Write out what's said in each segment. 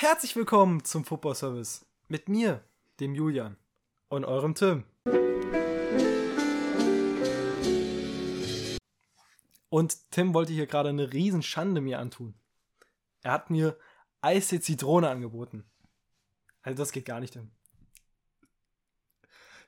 Herzlich willkommen zum Football Service mit mir, dem Julian und eurem Tim. Und Tim wollte hier gerade eine Riesenschande mir antun. Er hat mir Eiste Zitrone angeboten. Also das geht gar nicht, Tim.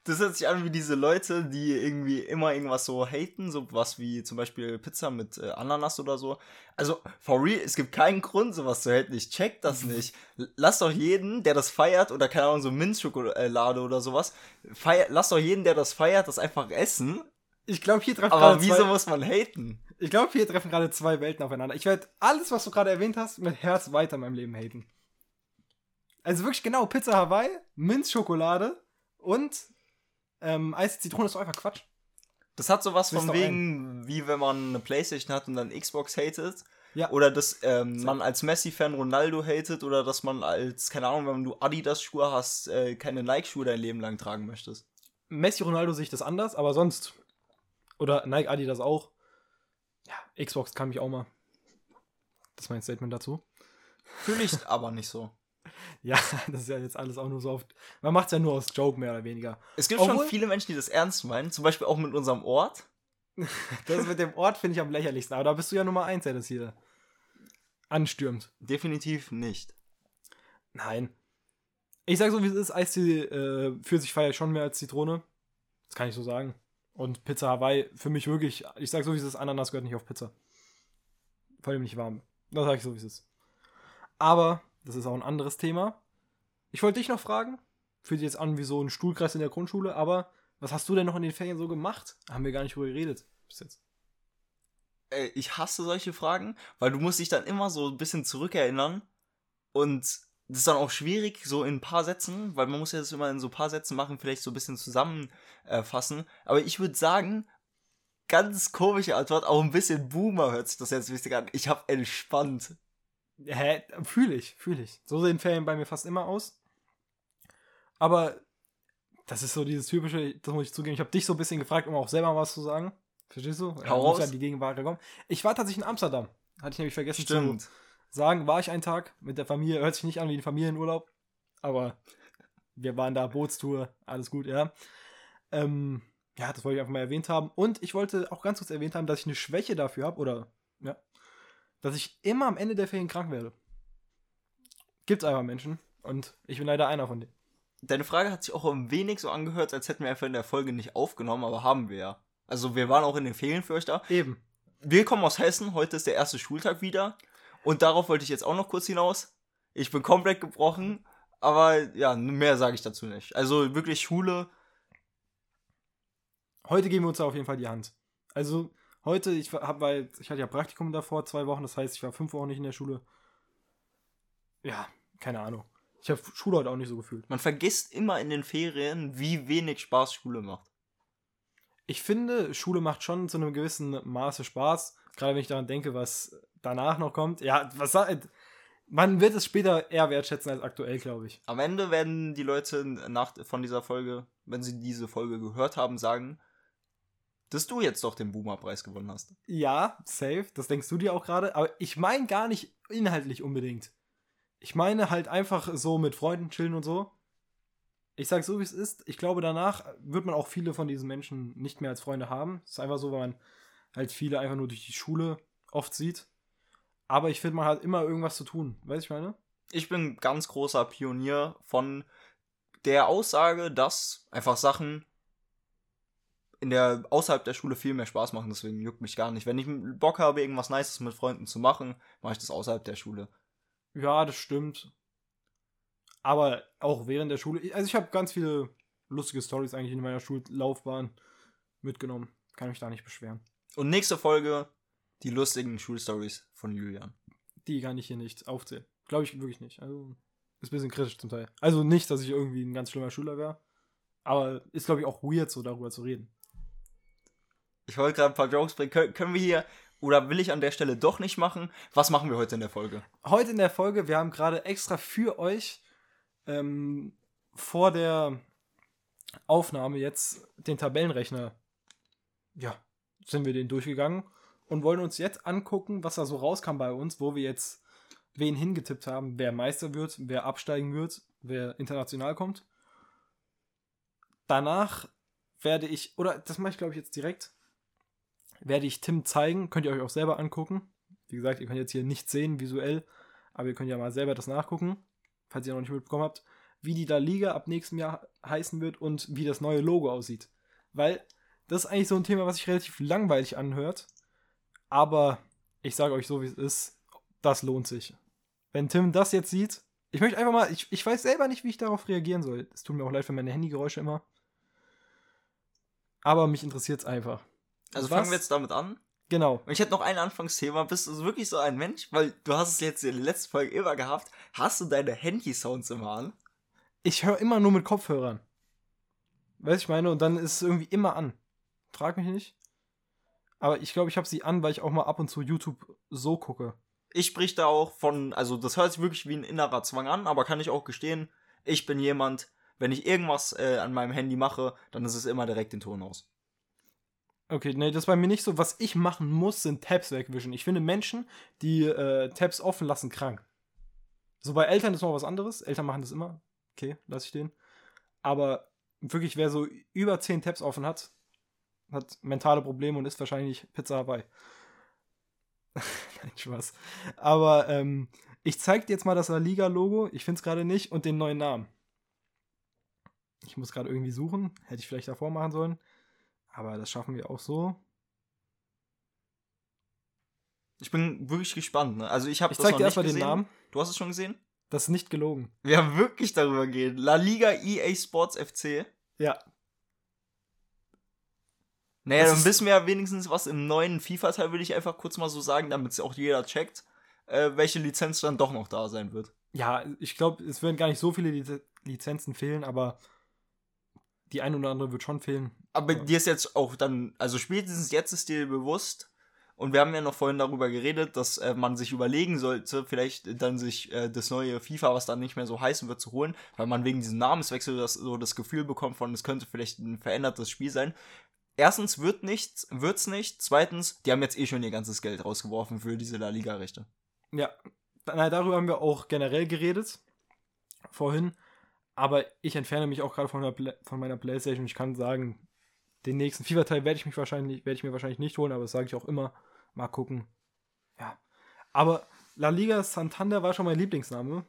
Das hört sich an wie diese Leute, die irgendwie immer irgendwas so haten, so was wie zum Beispiel Pizza mit äh, Ananas oder so. Also, for real, es gibt keinen Grund, sowas zu haten. Ich check das nicht. Lass doch jeden, der das feiert, oder keine Ahnung, so Minzschokolade oder sowas, feier, lass doch jeden, der das feiert, das einfach essen. Ich glaube, hier treffen Aber gerade wieso zwei, muss man haten? ich glaube, hier treffen gerade zwei Welten aufeinander. Ich werde alles, was du gerade erwähnt hast, mit Herz weiter in meinem Leben haten. Also wirklich genau, Pizza Hawaii, Minzschokolade und ähm, Eis Zitrone ist doch einfach Quatsch. Das hat sowas von wegen, wie wenn man eine Playstation hat und dann Xbox hatet. Ja. Oder dass ähm, man als Messi-Fan Ronaldo hatet oder dass man als, keine Ahnung, wenn du Adidas-Schuhe hast, äh, keine Nike-Schuhe dein Leben lang tragen möchtest. Messi, Ronaldo sehe ich das anders, aber sonst. Oder Nike, Adidas auch. Ja, Xbox kann mich auch mal. Das ist mein Statement dazu. Fühle ich aber nicht so. Ja, das ist ja jetzt alles auch nur so oft. Man macht es ja nur aus Joke, mehr oder weniger. Es gibt Obwohl- schon viele Menschen, die das ernst meinen, zum Beispiel auch mit unserem Ort. Das mit dem Ort finde ich am lächerlichsten. Aber da bist du ja Nummer eins, der das hier anstürmt. Definitiv nicht. Nein. Ich sag so, wie es ist. Eistee äh, für sich feiere ich schon mehr als Zitrone. Das kann ich so sagen. Und Pizza Hawaii für mich wirklich. Ich sag so, wie es ist. Ananas gehört nicht auf Pizza. Vor allem nicht warm. Das sag ich so, wie es ist. Aber, das ist auch ein anderes Thema. Ich wollte dich noch fragen. Fühlt sich jetzt an wie so ein Stuhlkreis in der Grundschule. Aber, was hast du denn noch in den Ferien so gemacht? Haben wir gar nicht drüber geredet. Bis jetzt. Ey, ich hasse solche Fragen, weil du musst dich dann immer so ein bisschen zurückerinnern und das ist dann auch schwierig, so in ein paar Sätzen, weil man muss ja das immer in so ein paar Sätzen machen, vielleicht so ein bisschen zusammenfassen. Aber ich würde sagen, ganz komische Antwort, auch ein bisschen Boomer hört sich das jetzt wichtig an. Ich habe entspannt. Hä? Fühle ich, fühle ich. So sehen Ferien bei mir fast immer aus. Aber das ist so dieses typische, das muss ich zugeben. Ich habe dich so ein bisschen gefragt, um auch selber was zu sagen. Verstehst du? Hau ja die Gegenwart kommen. Ich war tatsächlich in Amsterdam. Hatte ich nämlich vergessen zu sagen. War ich einen Tag mit der Familie. Hört sich nicht an wie ein Familienurlaub. Aber wir waren da, Bootstour, alles gut, ja. Ähm, ja, das wollte ich einfach mal erwähnt haben. Und ich wollte auch ganz kurz erwähnt haben, dass ich eine Schwäche dafür habe, oder, dass ich immer am Ende der Ferien krank werde. Gibt's einfach Menschen. Und ich bin leider einer von denen. Deine Frage hat sich auch ein wenig so angehört, als hätten wir einfach in der Folge nicht aufgenommen, aber haben wir ja. Also wir waren auch in den Ferien für euch da. Eben. Wir kommen aus Hessen, heute ist der erste Schultag wieder. Und darauf wollte ich jetzt auch noch kurz hinaus. Ich bin komplett gebrochen, aber ja, mehr sage ich dazu nicht. Also wirklich Schule, Heute geben wir uns da auf jeden Fall die Hand. Also, heute, ich hab, weil ich hatte ja Praktikum davor, zwei Wochen, das heißt, ich war fünf Wochen nicht in der Schule. Ja, keine Ahnung. Ich habe Schule heute auch nicht so gefühlt. man vergisst immer in den Ferien, wie wenig Spaß Schule macht. Ich finde, Schule macht schon zu einem gewissen Maße Spaß. Gerade wenn ich daran denke, was danach noch kommt. Ja, was man wird es später eher wertschätzen als aktuell, glaube ich. Am Ende werden die Leute nach, von dieser Folge, wenn sie diese Folge gehört haben, sagen, dass du jetzt doch den Boomer-Preis gewonnen hast. Ja, safe, das denkst du dir auch gerade. Aber ich meine gar nicht inhaltlich unbedingt. Ich meine halt einfach so mit Freunden chillen und so. Ich sag so, wie es ist. Ich glaube, danach wird man auch viele von diesen Menschen nicht mehr als Freunde haben. Es ist einfach so, weil man halt viele einfach nur durch die Schule oft sieht. Aber ich finde, man hat immer irgendwas zu tun. Weißt du, ich meine? ich bin ganz großer Pionier von der Aussage, dass einfach Sachen in der außerhalb der Schule viel mehr Spaß machen, deswegen juckt mich gar nicht. Wenn ich Bock habe, irgendwas Nices mit Freunden zu machen, mache ich das außerhalb der Schule. Ja, das stimmt. Aber auch während der Schule. Also ich habe ganz viele lustige Stories eigentlich in meiner Schullaufbahn mitgenommen. Kann mich da nicht beschweren. Und nächste Folge die lustigen Schulstories von Julian. Die kann ich hier nicht aufzählen. Glaube ich wirklich nicht. Also ist ein bisschen kritisch zum Teil. Also nicht, dass ich irgendwie ein ganz schlimmer Schüler wäre. Aber ist, glaube ich, auch weird, so darüber zu reden. Ich wollte gerade ein paar Jokes bringen. Kön können wir hier oder will ich an der Stelle doch nicht machen? Was machen wir heute in der Folge? Heute in der Folge, wir haben gerade extra für euch ähm, vor der Aufnahme jetzt den Tabellenrechner, ja, sind wir den durchgegangen und wollen uns jetzt angucken, was da so rauskam bei uns, wo wir jetzt wen hingetippt haben, wer Meister wird, wer absteigen wird, wer international kommt. Danach werde ich, oder das mache ich glaube ich jetzt direkt, werde ich Tim zeigen, könnt ihr euch auch selber angucken. Wie gesagt, ihr könnt jetzt hier nichts sehen visuell, aber ihr könnt ja mal selber das nachgucken, falls ihr noch nicht mitbekommen habt, wie die da Liga ab nächstem Jahr heißen wird und wie das neue Logo aussieht. Weil das ist eigentlich so ein Thema, was sich relativ langweilig anhört, aber ich sage euch so, wie es ist, das lohnt sich. Wenn Tim das jetzt sieht, ich möchte einfach mal, ich, ich weiß selber nicht, wie ich darauf reagieren soll. Es tut mir auch leid für meine Handygeräusche immer. Aber mich interessiert es einfach. Also Was? fangen wir jetzt damit an. Genau. Und ich hätte noch ein Anfangsthema. Bist du wirklich so ein Mensch? Weil du hast es jetzt in der letzten Folge immer gehabt. Hast du deine Handy-Sounds immer an? Ich höre immer nur mit Kopfhörern. Weißt du, ich meine? Und dann ist es irgendwie immer an. Frag mich nicht. Aber ich glaube, ich habe sie an, weil ich auch mal ab und zu YouTube so gucke. Ich sprich da auch von, also das hört sich wirklich wie ein innerer Zwang an, aber kann ich auch gestehen, ich bin jemand, wenn ich irgendwas äh, an meinem Handy mache, dann ist es immer direkt den Ton aus. Okay, nee, das ist bei mir nicht so. Was ich machen muss, sind Tabs wegwischen. Ich finde Menschen, die äh, Tabs offen lassen, krank. So bei Eltern ist noch was anderes. Eltern machen das immer. Okay, lass ich den. Aber wirklich, wer so über 10 Tabs offen hat, hat mentale Probleme und ist wahrscheinlich Pizza Hawaii. Nein, Spaß. Aber ähm, ich zeig dir jetzt mal das La Liga-Logo. Ich finde es gerade nicht und den neuen Namen. Ich muss gerade irgendwie suchen. Hätte ich vielleicht davor machen sollen. Aber das schaffen wir auch so. Ich bin wirklich gespannt, ne? Also ich habe Ich das zeig noch dir nicht erstmal den gesehen. Namen. Du hast es schon gesehen? Das ist nicht gelogen. Wir haben wirklich darüber geredet. La Liga EA Sports FC. Ja. Naja, Das dann wissen wir ja wenigstens was im neuen FIFA-Teil, würde ich einfach kurz mal so sagen, damit es auch jeder checkt, äh, welche Lizenz dann doch noch da sein wird. Ja, ich glaube, es werden gar nicht so viele Liz Lizenzen fehlen, aber die ein oder andere wird schon fehlen. Aber Ja. dir ist jetzt auch dann, also spätestens jetzt ist dir bewusst, und wir haben ja noch vorhin darüber geredet, dass äh, man sich überlegen sollte, vielleicht dann sich äh, das neue FIFA, was dann nicht mehr so heißen wird, zu holen, weil man wegen diesem Namenswechsel das, so das Gefühl bekommt von, es könnte vielleicht ein verändertes Spiel sein. Erstens wird nichts, wird's nicht. Zweitens, die haben jetzt eh schon ihr ganzes Geld rausgeworfen für diese La Liga-Rechte. Ja, na, darüber haben wir auch generell geredet. Vorhin. Aber ich entferne mich auch gerade von, von meiner Playstation. Ich kann sagen, den nächsten FIFA-Teil werde ich mich wahrscheinlich, werde ich mir wahrscheinlich nicht holen, aber das sage ich auch immer. Mal gucken. Ja. Aber La Liga Santander war schon mein Lieblingsname.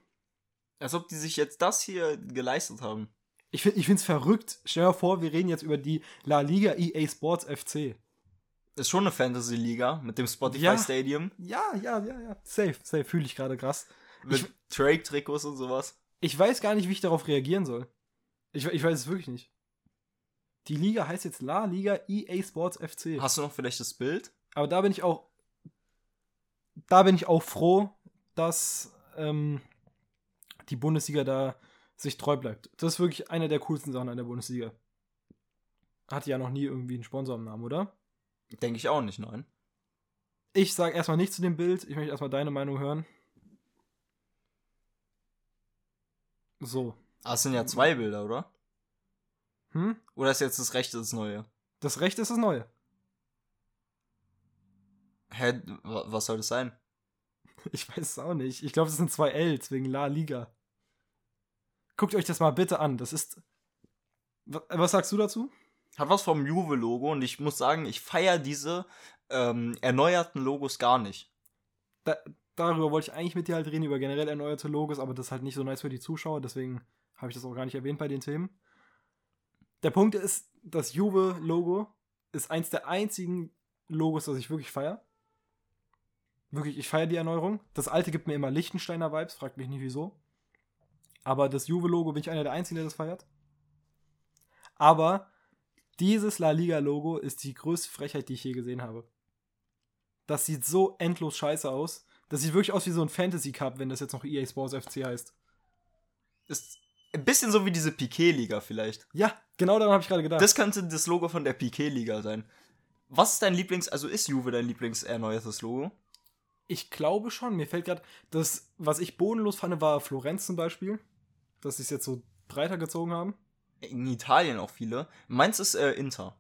Als ob die sich jetzt das hier geleistet haben. Ich finde es verrückt. Stell dir vor, wir reden jetzt über die La Liga EA Sports FC. Ist schon eine Fantasy-Liga mit dem Spotify Ja. Stadium, Ja, ja, ja, ja. Safe, safe. Fühle ich gerade krass. mit Drake-Trikots und sowas. Ich weiß gar nicht, wie ich darauf reagieren soll. Ich, ich weiß es wirklich nicht. Die Liga heißt jetzt La Liga EA Sports FC. Hast du noch vielleicht das Bild? Aber da bin ich auch. Da bin ich auch froh, dass ähm, die Bundesliga da sich treu bleibt. Das ist wirklich eine der coolsten Sachen an der Bundesliga. Hatte ja noch nie irgendwie einen Sponsor im Namen, oder? Denke ich auch nicht, nein. Ich sage erstmal nichts zu dem Bild. Ich möchte erstmal deine Meinung hören. So. Ah, es sind ja zwei Bilder, oder? Hm? Oder ist jetzt das rechte das neue? Das Rechte ist das Neue. Hä, wa- was soll das sein? Ich weiß es auch nicht. Ich glaube, das sind zwei Ls wegen La Liga. Guckt euch das mal bitte an. Das ist. Wa- Was sagst du dazu? Hat was vom Juve-Logo und ich muss sagen, ich feiere diese ähm, erneuerten Logos gar nicht. Da, darüber wollte ich eigentlich mit dir halt reden, über generell erneuerte Logos, aber das ist halt nicht so nice für die Zuschauer, deswegen habe ich das auch gar nicht erwähnt bei den Themen. Der Punkt ist, das Juve-Logo ist eins der einzigen Logos, das ich wirklich feiere. Wirklich, ich feiere die Erneuerung. Das alte gibt mir immer Lichtensteiner Vibes, fragt mich nicht wieso. Aber das Juve-Logo bin ich einer der einzigen, der das feiert. Aber dieses La Liga-Logo ist die größte Frechheit, die ich je gesehen habe. Das sieht so endlos scheiße aus. Das sieht wirklich aus wie so ein Fantasy Cup, wenn das jetzt noch EA Sports FC heißt. Ist ein bisschen so wie diese Piquet-Liga vielleicht. Ja, genau daran habe ich gerade gedacht. Das könnte das Logo von der Piquet-Liga sein. Was ist dein Lieblings-, also ist Juve dein Lieblings-erneuertes Logo? ich glaube schon. Mir fällt gerade, das, was ich bodenlos fand, war Florenz zum Beispiel. Dass sie es jetzt so breiter gezogen haben. In Italien auch viele. Meins ist äh, Inter.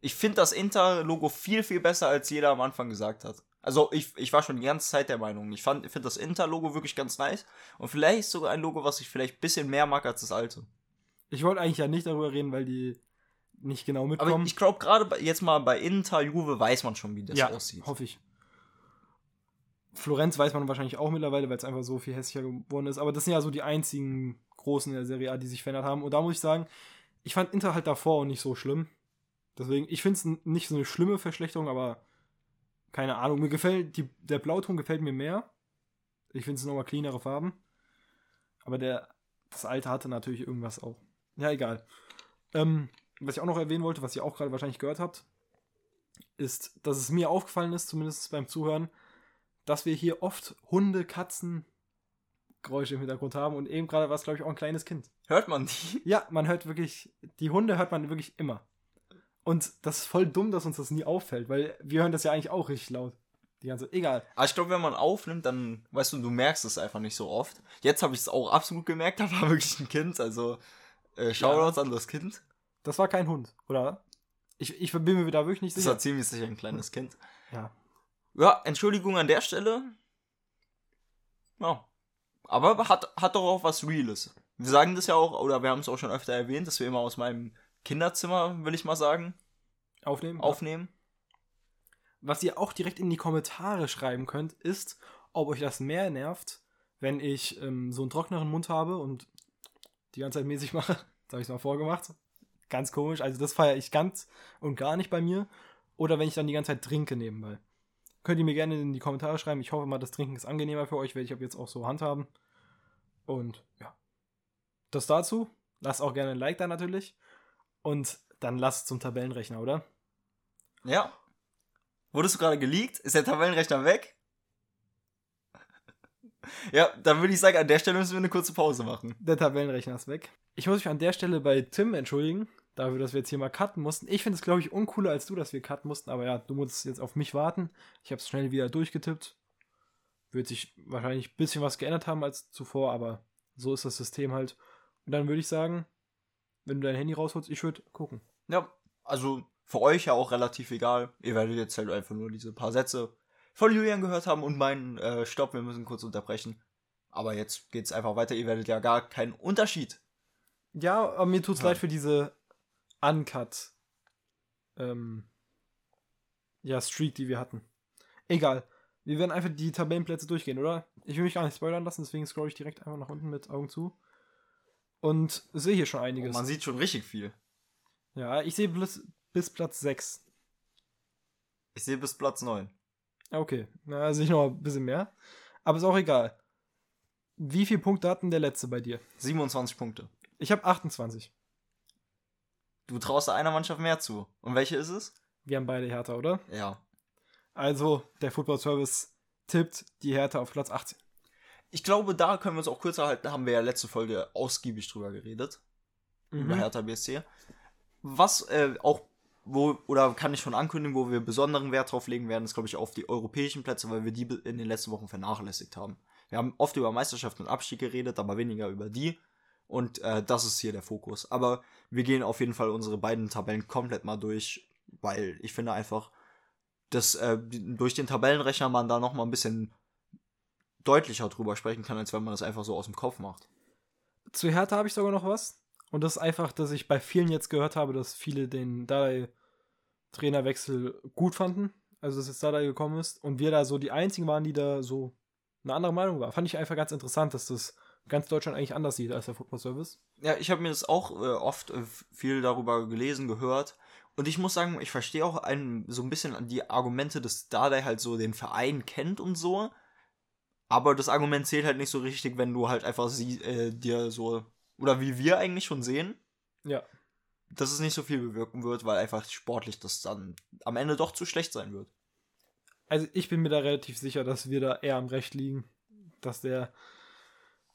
Ich finde das Inter-Logo viel, viel besser, als jeder am Anfang gesagt hat. Also ich, ich war schon die ganze Zeit der Meinung. Ich fand, ich finde das Inter-Logo wirklich ganz nice. Und vielleicht sogar ein Logo, was ich vielleicht ein bisschen mehr mag als das alte. Ich wollte eigentlich ja nicht darüber reden, weil die nicht genau mitkommen. Aber ich glaube, gerade jetzt mal bei Inter, Juve weiß man schon, wie das ja, aussieht. hoffe ich. Florenz weiß man wahrscheinlich auch mittlerweile, weil es einfach so viel hässlicher geworden ist. Aber das sind ja so die einzigen Großen in der Serie A, die sich verändert haben. Und da muss ich sagen, ich fand Inter halt davor auch nicht so schlimm. Deswegen, ich finde es nicht so eine schlimme Verschlechterung, aber keine Ahnung. Mir gefällt, die, der Blauton gefällt mir mehr. Ich finde es nochmal cleanere Farben. Aber der, das alte hatte natürlich irgendwas auch. Ja, egal. Ähm, was ich auch noch erwähnen wollte, was ihr auch gerade wahrscheinlich gehört habt, ist, dass es mir aufgefallen ist, zumindest beim Zuhören, dass wir hier oft Hunde, Katzen, Geräusche im Hintergrund haben und eben gerade war es, glaube ich, auch ein kleines Kind. Hört man die? Ja, man hört wirklich, die Hunde hört man wirklich immer. Und das ist voll dumm, dass uns das nie auffällt, weil wir hören das ja eigentlich auch richtig laut. Die ganze, egal. Aber ich glaube, wenn man aufnimmt, dann, weißt du, du merkst es einfach nicht so oft. Jetzt habe ich es auch absolut gemerkt, da war wirklich ein Kind, also äh, Shoutouts ja. an das Kind. Das war kein Hund, oder? Ich, ich bin mir da wirklich nicht sicher. Das war ziemlich sicher ein kleines Kind. Ja. Ja, Entschuldigung an der Stelle. Ja. Aber hat, hat doch auch was Reales. Wir sagen das ja auch, oder wir haben es auch schon öfter erwähnt, dass wir immer aus meinem Kinderzimmer, will ich mal sagen, aufnehmen. aufnehmen. Was ihr auch direkt in die Kommentare schreiben könnt, ist, ob euch das mehr nervt, wenn ich ähm, so einen trockneren Mund habe und die ganze Zeit mäßig mache. Das habe ich mal vorgemacht. Ganz komisch. Also das feiere ich ganz und gar nicht bei mir. Oder wenn ich dann die ganze Zeit trinke nebenbei. Könnt ihr mir gerne in die Kommentare schreiben. Ich hoffe mal, das Trinken ist angenehmer für euch, werde ich ab jetzt auch so handhaben. Und ja. Das dazu. Lasst auch gerne ein Like da natürlich. Und dann lasst zum Tabellenrechner, oder? Ja. Wurdest du gerade geleakt? Ist der Tabellenrechner weg? ja, dann würde ich sagen, an der Stelle müssen wir eine kurze Pause machen. Der Tabellenrechner ist weg. Ich muss mich an der Stelle bei Tim entschuldigen, dafür, dass wir jetzt hier mal cutten mussten. Ich finde es, glaube ich, uncooler als du, dass wir cutten mussten, aber ja, du musst jetzt auf mich warten. Ich habe es schnell wieder durchgetippt. Wird sich wahrscheinlich ein bisschen was geändert haben als zuvor, aber so ist das System halt. Und dann würde ich sagen, wenn du dein Handy rausholst, ich würde gucken. Ja, also für euch ja auch relativ egal. Ihr werdet jetzt halt einfach nur diese paar Sätze von Julian gehört haben und meinen äh, Stopp, wir müssen kurz unterbrechen. Aber jetzt geht's einfach weiter. Ihr werdet ja gar keinen Unterschied. Ja, aber mir tut's ja. leid für diese Uncut ähm, ja, Streak, die wir hatten. Egal. Wir werden einfach die Tabellenplätze durchgehen, oder? Ich will mich gar nicht spoilern lassen, deswegen scroll ich direkt einfach nach unten mit Augen zu. Und sehe hier schon einiges. Oh, man sieht schon richtig viel. Ja, ich sehe bis, bis Platz 6. Ich sehe bis Platz 9. Okay, na, sehe ich noch ein bisschen mehr. Aber ist auch egal. Wie viele Punkte hatten der letzte bei dir? 27 Punkte. Ich habe 28. Du traust einer Mannschaft mehr zu. Und welche ist es? Wir haben beide Hertha, oder? Ja. Also, der Football Service tippt die Hertha auf Platz 18. Ich glaube, da können wir uns auch kürzer halten. Da haben wir ja letzte Folge ausgiebig drüber geredet. Mhm. Über Hertha BSC. Was äh, auch, wo, oder kann ich schon ankündigen, wo wir besonderen Wert drauf legen werden, ist, glaube ich, auf die europäischen Plätze, weil wir die in den letzten Wochen vernachlässigt haben. Wir haben oft über Meisterschaft und Abstieg geredet, aber weniger über die. Und äh, das ist hier der Fokus. Aber wir gehen auf jeden Fall unsere beiden Tabellen komplett mal durch, weil ich finde einfach, dass äh, durch den Tabellenrechner man da noch mal ein bisschen deutlicher drüber sprechen kann, als wenn man das einfach so aus dem Kopf macht. Zu Hertha habe ich sogar noch was. Und das ist einfach, dass ich bei vielen jetzt gehört habe, dass viele den Dardai-Trainerwechsel gut fanden. Also, dass jetzt Dardai gekommen ist. Und wir da so die einzigen waren, die da so eine andere Meinung waren. Fand ich einfach ganz interessant, dass das ganz Deutschland eigentlich anders sieht als der Football Service. Ja, ich habe mir das auch äh, oft äh, viel darüber gelesen, gehört. Und ich muss sagen, ich verstehe auch ein, so ein bisschen die Argumente, dass Dardai halt so den Verein kennt und so. Aber das Argument zählt halt nicht so richtig, wenn du halt einfach sie, äh, dir so, oder wie wir eigentlich schon sehen, ja. dass es nicht so viel bewirken wird, weil einfach sportlich das dann am Ende doch zu schlecht sein wird. Also ich bin mir da relativ sicher, dass wir da eher am Recht liegen, dass der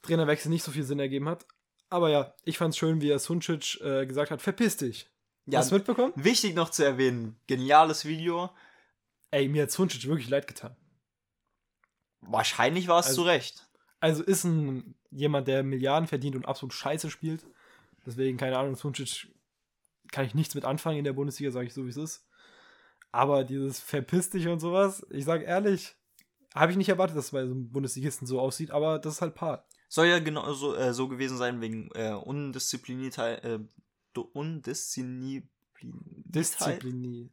Trainerwechsel nicht so viel Sinn ergeben hat. Aber ja, ich fand's schön, wie er Suncic äh, gesagt hat, verpiss dich. Ja, Hast du mitbekommen? Wichtig noch zu erwähnen, geniales Video. Ey, mir hat Suncic wirklich leid getan. Wahrscheinlich war es also, zu Recht. Also ist ein jemand, der Milliarden verdient und absolut scheiße spielt. Deswegen, keine Ahnung, Suncic kann ich nichts mit anfangen in der Bundesliga, sage ich so, wie es ist. Aber dieses verpiss dich und sowas, ich sag ehrlich, habe ich nicht erwartet, dass es bei so einem Bundesligisten so aussieht, aber das ist halt Paar. Soll ja genau so, äh, so gewesen sein wegen äh, Undiszipliniert, äh, Undisziplin Disziplin.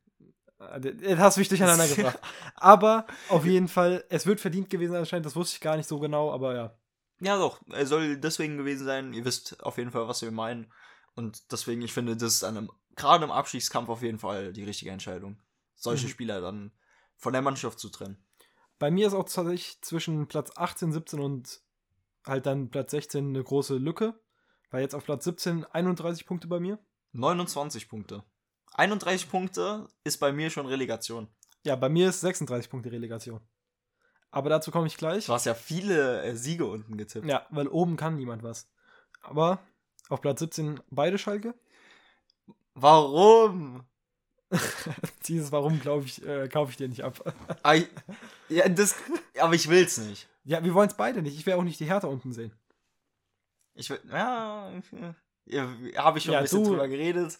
Das hast mich durcheinander gebracht. Aber auf jeden Fall, es wird verdient gewesen anscheinend, das wusste ich gar nicht so genau, aber ja. Ja, doch, er soll deswegen gewesen sein. Ihr wisst auf jeden Fall, was wir meinen. Und deswegen, ich finde, das ist einem, gerade im Abstiegskampf auf jeden Fall die richtige Entscheidung. Solche Mhm. Spieler dann von der Mannschaft zu trennen. Bei mir ist auch tatsächlich zwischen Platz 18, 17 und halt dann Platz 16 eine große Lücke. Weil jetzt auf Platz 17 31 Punkte bei mir. 29 Punkte. 31 Punkte ist bei mir schon Relegation. Ja, bei mir ist 36 Punkte Relegation. Aber dazu komme ich gleich. Du hast ja viele äh, Siege unten getippt. Ja, weil oben kann niemand was. Aber auf Platz 17 beide Schalke. Warum? Dieses Warum, glaube ich, äh, kaufe ich dir nicht ab. Ei- ja, das, aber ich will's nicht. ja, wir wollen es beide nicht. Ich will auch nicht die Hertha unten sehen. Ich will, ja, ja habe ich schon Ja, ein bisschen du- drüber geredet.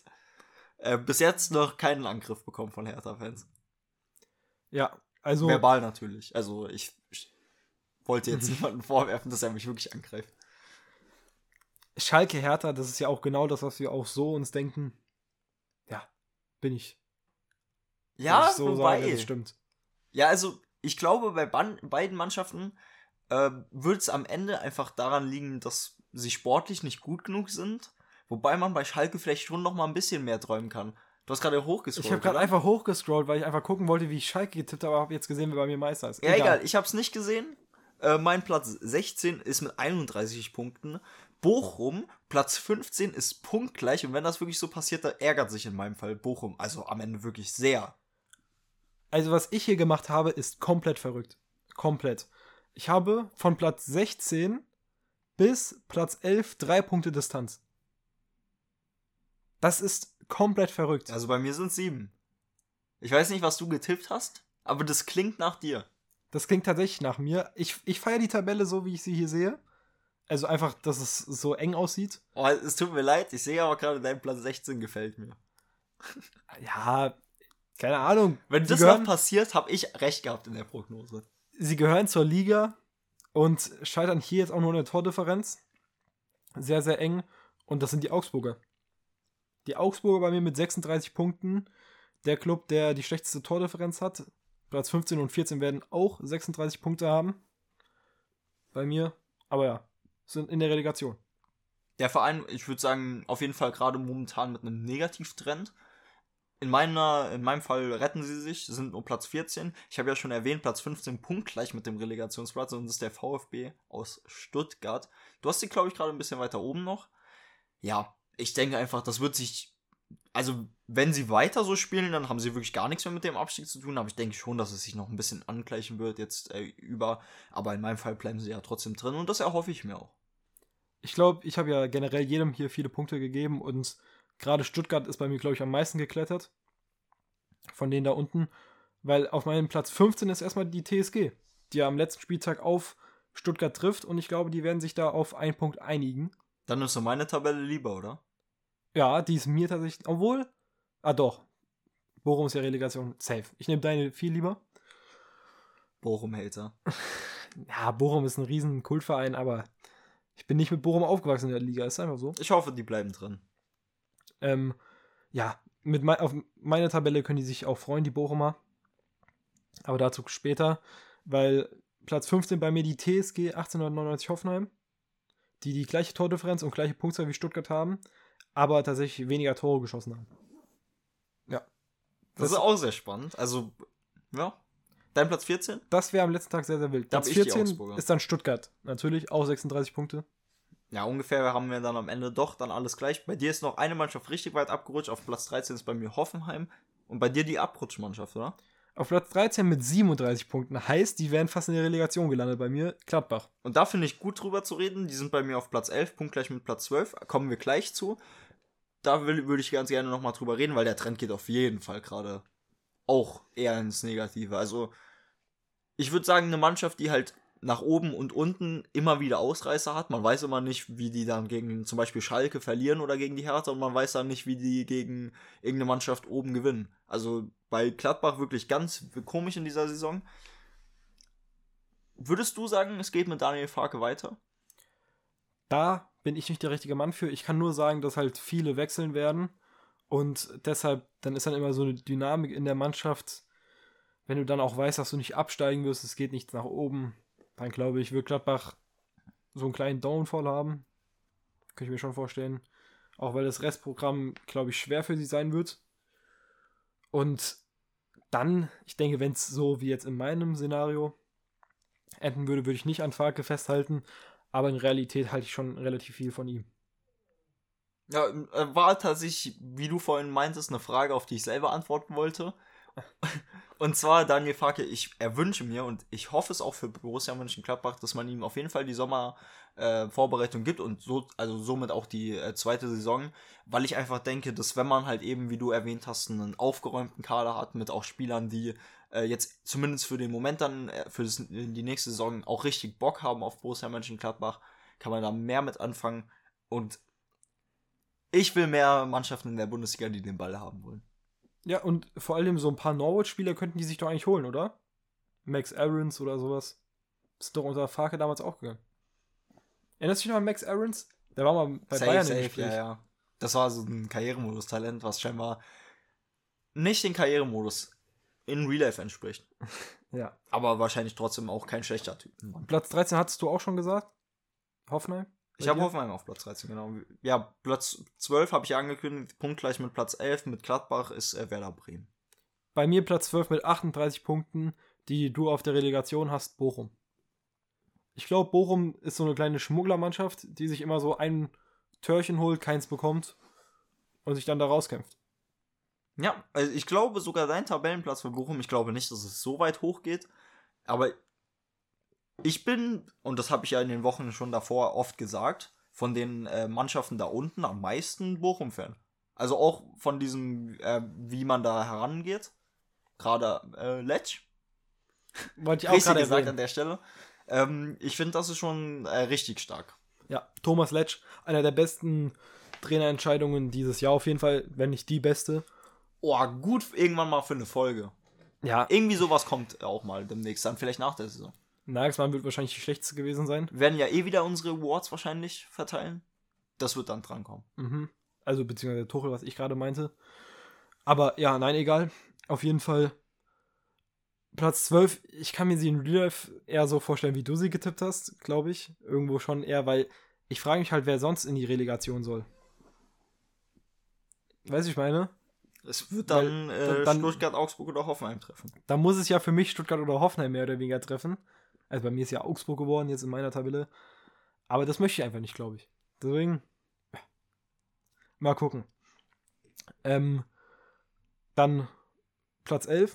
Äh, bis jetzt noch keinen Angriff bekommen von Hertha-Fans. Ja, also. Verbal natürlich. Also ich, ich wollte jetzt niemanden vorwerfen, dass er mich wirklich angreift. Schalke Hertha, das ist ja auch genau das, was wir auch so uns denken. Ja, bin ich. Ja, ich so wobei. sagen, das stimmt. Ja, also ich glaube, bei beiden Mannschaften äh, wird es am Ende einfach daran liegen, dass sie sportlich nicht gut genug sind. Wobei man bei Schalke vielleicht schon noch mal ein bisschen mehr träumen kann. Du hast gerade hochgescrollt. Ich habe gerade einfach hochgescrollt, weil ich einfach gucken wollte, wie ich Schalke getippt habe, aber habe jetzt gesehen, wer bei mir Meister ist. Ja, egal, ich habe es nicht gesehen. Äh, mein Platz 16 ist mit 31 Punkten. Bochum, Platz 15 ist punktgleich. Und wenn das wirklich so passiert, da ärgert sich in meinem Fall Bochum. Also am Ende wirklich sehr. Also, was ich hier gemacht habe, ist komplett verrückt. Komplett. Ich habe von Platz 16 bis Platz 11 drei Punkte Distanz. Das ist komplett verrückt. Also bei mir sind es sieben. Ich weiß nicht, was du getippt hast, aber das klingt nach dir. Das klingt tatsächlich nach mir. Ich, ich feiere die Tabelle so, wie ich sie hier sehe. Also einfach, dass es so eng aussieht. Oh, es tut mir leid, ich sehe aber gerade, dein Platz 16 gefällt mir. Ja, keine Ahnung. Wenn sie das gehören, noch passiert, habe ich recht gehabt in der Prognose. sie gehören zur Liga und scheitern hier jetzt auch nur eine Tordifferenz. Sehr, sehr eng. Und das sind die Augsburger. Die Augsburger bei mir mit 36 Punkten. Der Club, der die schlechteste Tordifferenz hat. Platz 15 und 14 werden auch 36 Punkte haben. Bei mir. Aber ja, sind in der Relegation. Der Verein, ich würde sagen, auf jeden Fall gerade momentan mit einem Negativtrend. In, meiner, in meinem Fall retten sie sich, sind nur Platz 14. Ich habe ja schon erwähnt, Platz 15 punktgleich mit dem Relegationsplatz und das ist der VfB aus Stuttgart. Du hast sie, glaube ich, gerade ein bisschen weiter oben noch. Ja, ich denke einfach, das wird sich. Also, wenn sie weiter so spielen, dann haben sie wirklich gar nichts mehr mit dem Abstieg zu tun. Aber ich denke schon, dass es sich noch ein bisschen angleichen wird jetzt äh, über. Aber in meinem Fall bleiben sie ja trotzdem drin und das erhoffe ich mir auch. Ich glaube, ich habe ja generell jedem hier viele Punkte gegeben und gerade Stuttgart ist bei mir, glaube ich, am meisten geklettert. Von denen da unten. Weil auf meinem Platz 15 ist erstmal die TSG, die ja am letzten Spieltag auf Stuttgart trifft und ich glaube, die werden sich da auf einen Punkt einigen. Dann ist so meine Tabelle lieber, oder? Ja, die ist mir tatsächlich. Obwohl. Ah, doch. Bochum ist ja Relegation. Safe. Ich nehme deine viel lieber. Bochum-Hater. Ja, Bochum ist ein riesen Kultverein, aber ich bin nicht mit Bochum aufgewachsen in der Liga. Ist einfach so. Ich hoffe, die bleiben drin. Ähm, ja, mit mei auf meine Tabelle können die sich auch freuen, die Bochumer. Aber dazu später, weil Platz 15 bei mir die TSG 1899 Hoffenheim, die die gleiche Tordifferenz und gleiche Punktzahl wie Stuttgart haben, aber tatsächlich weniger Tore geschossen haben. Ja. Das, Das- ist auch sehr spannend. Also, ja. Dein Platz 14? Das wäre am letzten Tag sehr, sehr wild. Da Platz hab ich die 14 Augsburger. ist dann Stuttgart. Natürlich auch 36 Punkte. Ja, ungefähr haben wir dann am Ende doch dann alles gleich. Bei dir ist noch eine Mannschaft richtig weit abgerutscht. Auf Platz 13 ist bei mir Hoffenheim. Und bei dir die Abrutschmannschaft, oder? Auf Platz 13 mit 37 Punkten. Heißt, die wären fast in der Relegation gelandet bei mir. Gladbach. Und da finde ich gut drüber zu reden. Die sind bei mir auf Platz 11, punktgleich mit Platz 12. Kommen wir gleich zu. Da würde ich ganz gerne nochmal drüber reden, weil der Trend geht auf jeden Fall gerade auch eher ins Negative. Also, ich würde sagen, eine Mannschaft, die halt nach oben und unten immer wieder Ausreißer hat. Man weiß immer nicht, wie die dann gegen zum Beispiel Schalke verlieren oder gegen die Hertha und man weiß dann nicht, wie die gegen irgendeine Mannschaft oben gewinnen. Also bei Gladbach wirklich ganz komisch in dieser Saison. Würdest du sagen, es geht mit Daniel Farke weiter? Da bin ich nicht der richtige Mann für. Ich kann nur sagen, dass halt viele wechseln werden und deshalb, dann ist dann immer so eine Dynamik in der Mannschaft. Wenn du dann auch weißt, dass du nicht absteigen wirst, es geht nichts nach oben, dann glaube ich, wird Gladbach so einen kleinen Downfall haben. Könnte ich mir schon vorstellen. Auch weil das Restprogramm, glaube ich, schwer für sie sein wird. Und dann, ich denke, wenn es so wie jetzt in meinem Szenario enden würde, würde ich nicht an Farke festhalten. Aber in Realität halte ich schon relativ viel von ihm. Ja, äh, war tatsächlich, wie du vorhin meintest, eine Frage, auf die ich selber antworten wollte. Und zwar, Daniel Farke, ich erwünsche mir und ich hoffe es auch für Borussia Mönchengladbach, dass man ihm auf jeden Fall die Sommervorbereitung äh, gibt und so, also somit auch die äh, zweite Saison, weil ich einfach denke, dass wenn man halt eben, wie du erwähnt hast, einen aufgeräumten Kader hat mit auch Spielern, die äh, jetzt zumindest für den Moment dann, äh, für das, die nächste Saison auch richtig Bock haben auf Borussia Mönchengladbach, kann man da mehr mit anfangen und ich will mehr Mannschaften in der Bundesliga, die den Ball haben wollen. Ja, und vor allem so ein paar Norwich-Spieler könnten die sich doch eigentlich holen, oder? Max Aarons oder sowas. Ist doch unter Farke damals auch gegangen. Erinnerst du dich noch an Max Aarons? Der war mal bei safe, Bayern safe, im Gespräch. ja, ja. Das war so ein Karrieremodus-Talent, was scheinbar nicht den Karrieremodus in Real Life entspricht. Ja. Aber wahrscheinlich trotzdem auch kein schlechter Typ. Platz 13 hattest du auch schon gesagt? Hoffenheim? Ich habe Hoffenheim auf Platz 13, genau. Ja, Platz 12 habe ich angekündigt, punktgleich mit Platz 11. Mit Gladbach ist äh, Werder Bremen. Bei mir Platz 12 mit 38 Punkten, die du auf der Relegation hast, Bochum. Ich glaube, Bochum ist so eine kleine Schmugglermannschaft, die sich immer so ein Törchen holt, keins bekommt und sich dann da rauskämpft. Ja, also ich glaube sogar dein Tabellenplatz für Bochum, ich glaube nicht, dass es so weit hoch geht, aber ich bin, und das habe ich ja in den Wochen schon davor oft gesagt, von den äh, Mannschaften da unten am meisten Bochum-Fan. Also auch von diesem, äh, wie man da herangeht. Gerade äh, Letsch. Wollte ich auch gerade gesagt erwähnen. an der Stelle. Ähm, ich finde, das ist schon äh, richtig stark. Ja, Thomas Letsch, einer der besten Trainerentscheidungen dieses Jahr auf jeden Fall, wenn nicht die beste. Oh, gut irgendwann mal für eine Folge. Ja, Irgendwie sowas kommt auch mal demnächst, dann vielleicht nach der Saison. Nagelsmann wird wahrscheinlich die schlechteste gewesen sein. Wir werden ja eh wieder unsere Awards wahrscheinlich verteilen. Das wird dann drankommen. Mhm. Also, beziehungsweise Tuchel, was ich gerade meinte. Aber ja, nein, egal. Auf jeden Fall Platz 12. Ich kann mir sie in Real Life eher so vorstellen, wie du sie getippt hast, glaube ich. Irgendwo schon eher, weil ich frage mich halt, wer sonst in die Relegation soll. Weißt du, ich meine? Es wird dann, Weil- äh, dann- Stuttgart, Augsburg oder Hoffenheim treffen. Da muss es ja für mich Stuttgart oder Hoffenheim mehr oder weniger treffen. Also bei mir ist ja Augsburg geworden, jetzt in meiner Tabelle. Aber das möchte ich einfach nicht, glaube ich. Deswegen. Mal gucken. Ähm, dann Platz 11.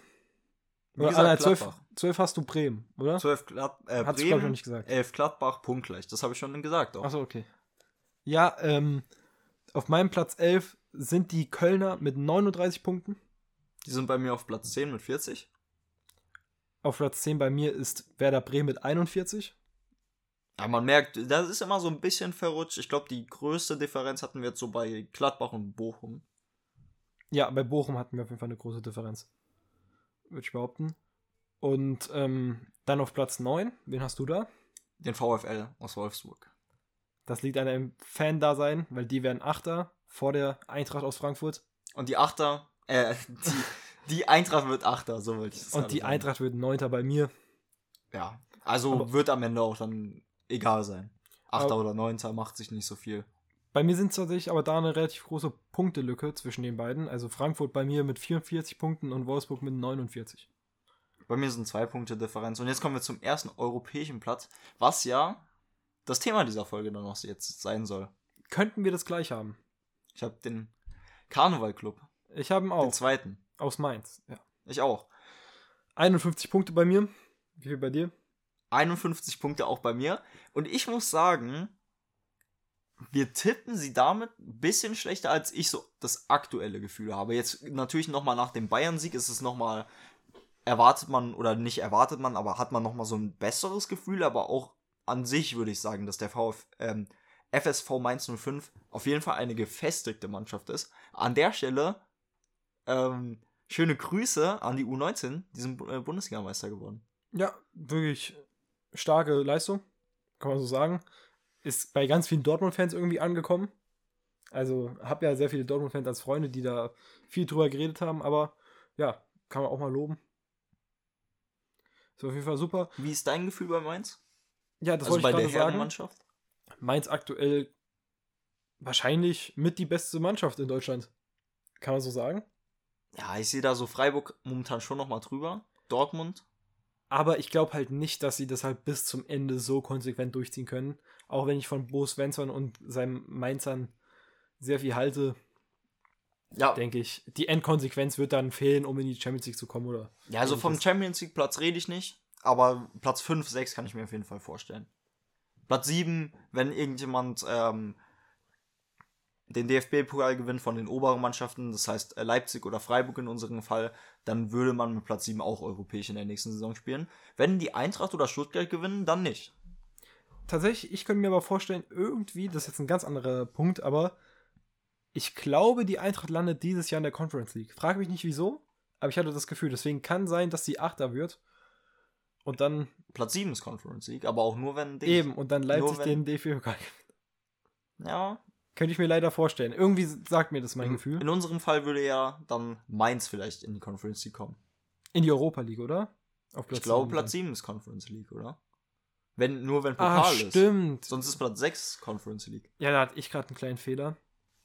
Wie Oder, gesagt, ah, nein, 12, Gladbach. 12 hast du Bremen, oder? 12 Glad äh, Hat's, glaube ich, noch Bremen, nicht gesagt. 11 Gladbach, punktgleich. Das habe ich schon gesagt auch. Achso, okay. Ja, ähm, auf meinem Platz 11 sind die Kölner mit 39 Punkten. Die sind bei mir auf Platz 10 mit 40. Auf Platz 10 bei mir ist Werder Bremen mit 41. Ja, man merkt, das ist immer so ein bisschen verrutscht. Ich glaube, die größte Differenz hatten wir jetzt so bei Gladbach und Bochum. Ja, bei Bochum hatten wir auf jeden Fall eine große Differenz. Würde ich behaupten. Und ähm, dann auf Platz 9, wen hast du da? Den VfL aus Wolfsburg. Das liegt an einem Fan-Dasein, weil die werden Achter vor der Eintracht aus Frankfurt. Und die Achter, äh, die, die Eintracht wird Achter, so wollte ich das Und die sagen. Eintracht wird Neunter bei mir. Ja, also Aber- wird am Ende auch dann egal sein. Achter Aber- oder Neunter macht sich nicht so viel. Bei mir sind es tatsächlich aber da eine relativ große Punktelücke zwischen den beiden. Also Frankfurt bei mir mit 44 Punkten und Wolfsburg mit 49. Bei mir sind zwei Punkte Differenz. Und jetzt kommen wir zum ersten europäischen Platz, was ja das Thema dieser Folge dann noch jetzt sein soll. Könnten wir das gleich haben? Ich habe den Karneval Club, Ich habe ihn den auch. zweiten. Aus Mainz. Ja. Ich auch. 51 Punkte bei mir. Wie viel bei dir? 51 Punkte auch bei mir. Und ich muss sagen, wir tippen sie damit ein bisschen schlechter, als ich so das aktuelle Gefühl habe. Jetzt natürlich nochmal nach dem Bayern-Sieg ist es nochmal erwartet man, oder nicht erwartet man, aber hat man nochmal so ein besseres Gefühl, aber auch an sich würde ich sagen, dass der VF, ähm, FSV Mainz 05 auf jeden Fall eine gefestigte Mannschaft ist. An der Stelle ähm, schöne Grüße an die U19, die sind äh, Bundesligameister geworden. Ja, wirklich starke Leistung, kann man so sagen. Ist bei ganz vielen Dortmund-Fans irgendwie angekommen. Also habe ja sehr viele Dortmund-Fans als Freunde, die da viel drüber geredet haben, aber ja, kann man auch mal loben. Ist auf jeden Fall super. Wie ist dein Gefühl bei Mainz? Ja, das also wollte bei ich der gerade sagen. Herrenmannschaft? Mainz aktuell wahrscheinlich mit die beste Mannschaft in Deutschland. Kann man so sagen. Ja, ich sehe da so Freiburg momentan schon nochmal drüber. Dortmund. Aber ich glaube halt nicht, dass sie das halt bis zum Ende so konsequent durchziehen können. Auch wenn ich von Bo Svensson und seinem Mainzern sehr viel halte, Ja, denke ich. Die Endkonsequenz wird dann fehlen, um in die Champions League zu kommen, oder? ja also vom. Champions League Platz rede ich nicht. Aber Platz 5, 6 kann ich mir auf jeden Fall vorstellen. Platz 7, wenn irgendjemand ähm, den DFB-Pokal gewinnt von den oberen Mannschaften, das heißt äh, Leipzig oder Freiburg in unserem Fall, dann würde man mit Platz 7 auch europäisch in der nächsten Saison spielen. Wenn die Eintracht oder Stuttgart gewinnen, dann nicht. Tatsächlich, ich könnte mir aber vorstellen, irgendwie, das ist jetzt ein ganz anderer Punkt, aber ich glaube, die Eintracht landet dieses Jahr in der Conference League. Frage mich nicht wieso, aber ich hatte das Gefühl, deswegen kann sein, dass sie Achter wird. Und dann Platz 7 ist Conference League, aber auch nur wenn Dings- eben, und dann Leipzig wenn- den DFB-Pokal. Ja, Könnte ich mir leider vorstellen. Irgendwie sagt mir das mein in, Gefühl. in unserem Fall würde ja dann Mainz vielleicht in die Conference League kommen. In die Europa League, oder? Auf ich glaube, Platz dann. 7 ist Conference League, oder? Wenn, nur wenn Ah, Pokal ist. stimmt. Sonst ist Platz 6 Conference League. Ja, da hatte ich gerade einen kleinen Fehler.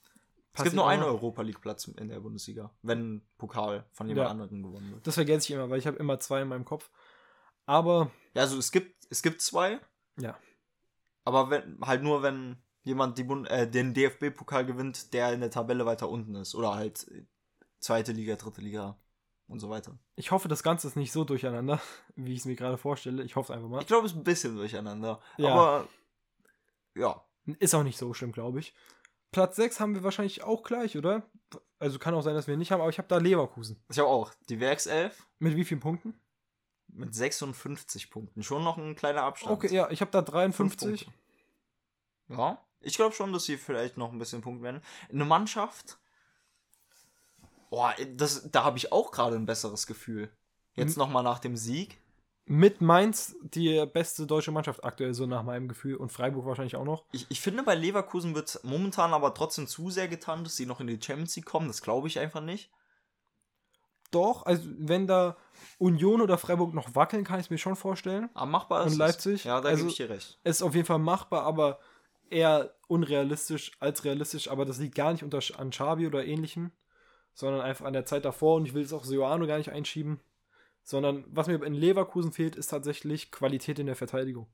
Es Passiert gibt nur einen. Europa League Platz in der Bundesliga, wenn Pokal von jemand Ja. anderem gewonnen wird. Das vergesse ich immer, weil ich habe immer zwei in meinem Kopf. Aber Ja, also es gibt, es gibt zwei, ja, aber wenn, halt nur, wenn jemand die äh, den DFB-Pokal gewinnt, der in der Tabelle weiter unten ist. Oder halt zweite Liga, dritte Liga und so weiter. ich hoffe, das Ganze ist nicht so durcheinander, wie ich es mir gerade vorstelle. Ich hoffe es einfach mal. Ich glaube, es ist ein bisschen durcheinander. Ja. Aber ja. Ist auch nicht so schlimm, glaube ich. Platz 6 haben wir wahrscheinlich auch gleich, oder? Also kann auch sein, dass wir ihn nicht haben, aber ich habe da Leverkusen. Ich habe auch die Werkself Mit wie vielen Punkten? mit 56 Punkten. Schon noch ein kleiner Abstand. Okay, ja, ich habe da Fünf 53. Punkte. Ja. Ich glaube schon, dass sie vielleicht noch ein bisschen Punkt werden. Eine Mannschaft. Boah, das, da habe ich auch gerade ein besseres Gefühl. Jetzt Mhm. nochmal nach dem Sieg. Mit Mainz die beste deutsche Mannschaft aktuell, so nach meinem Gefühl. Und Freiburg wahrscheinlich auch noch. Ich, ich finde, bei Leverkusen wird momentan aber trotzdem zu sehr getan, dass sie noch in die Champions League kommen. Das glaube ich einfach nicht. Doch, also wenn da Union oder Freiburg noch wackeln, kann ich es mir schon vorstellen. Aber machbar ist Und es. Leipzig? Ja, da Also- gebe ich dir recht. Es ist auf jeden Fall machbar, aber eher unrealistisch als realistisch. Aber das liegt gar nicht unter, an Xabi oder ähnlichem, sondern einfach an der Zeit davor. Und ich will es auch Seoane gar nicht einschieben. Sondern was mir in Leverkusen fehlt, ist tatsächlich Qualität in der Verteidigung.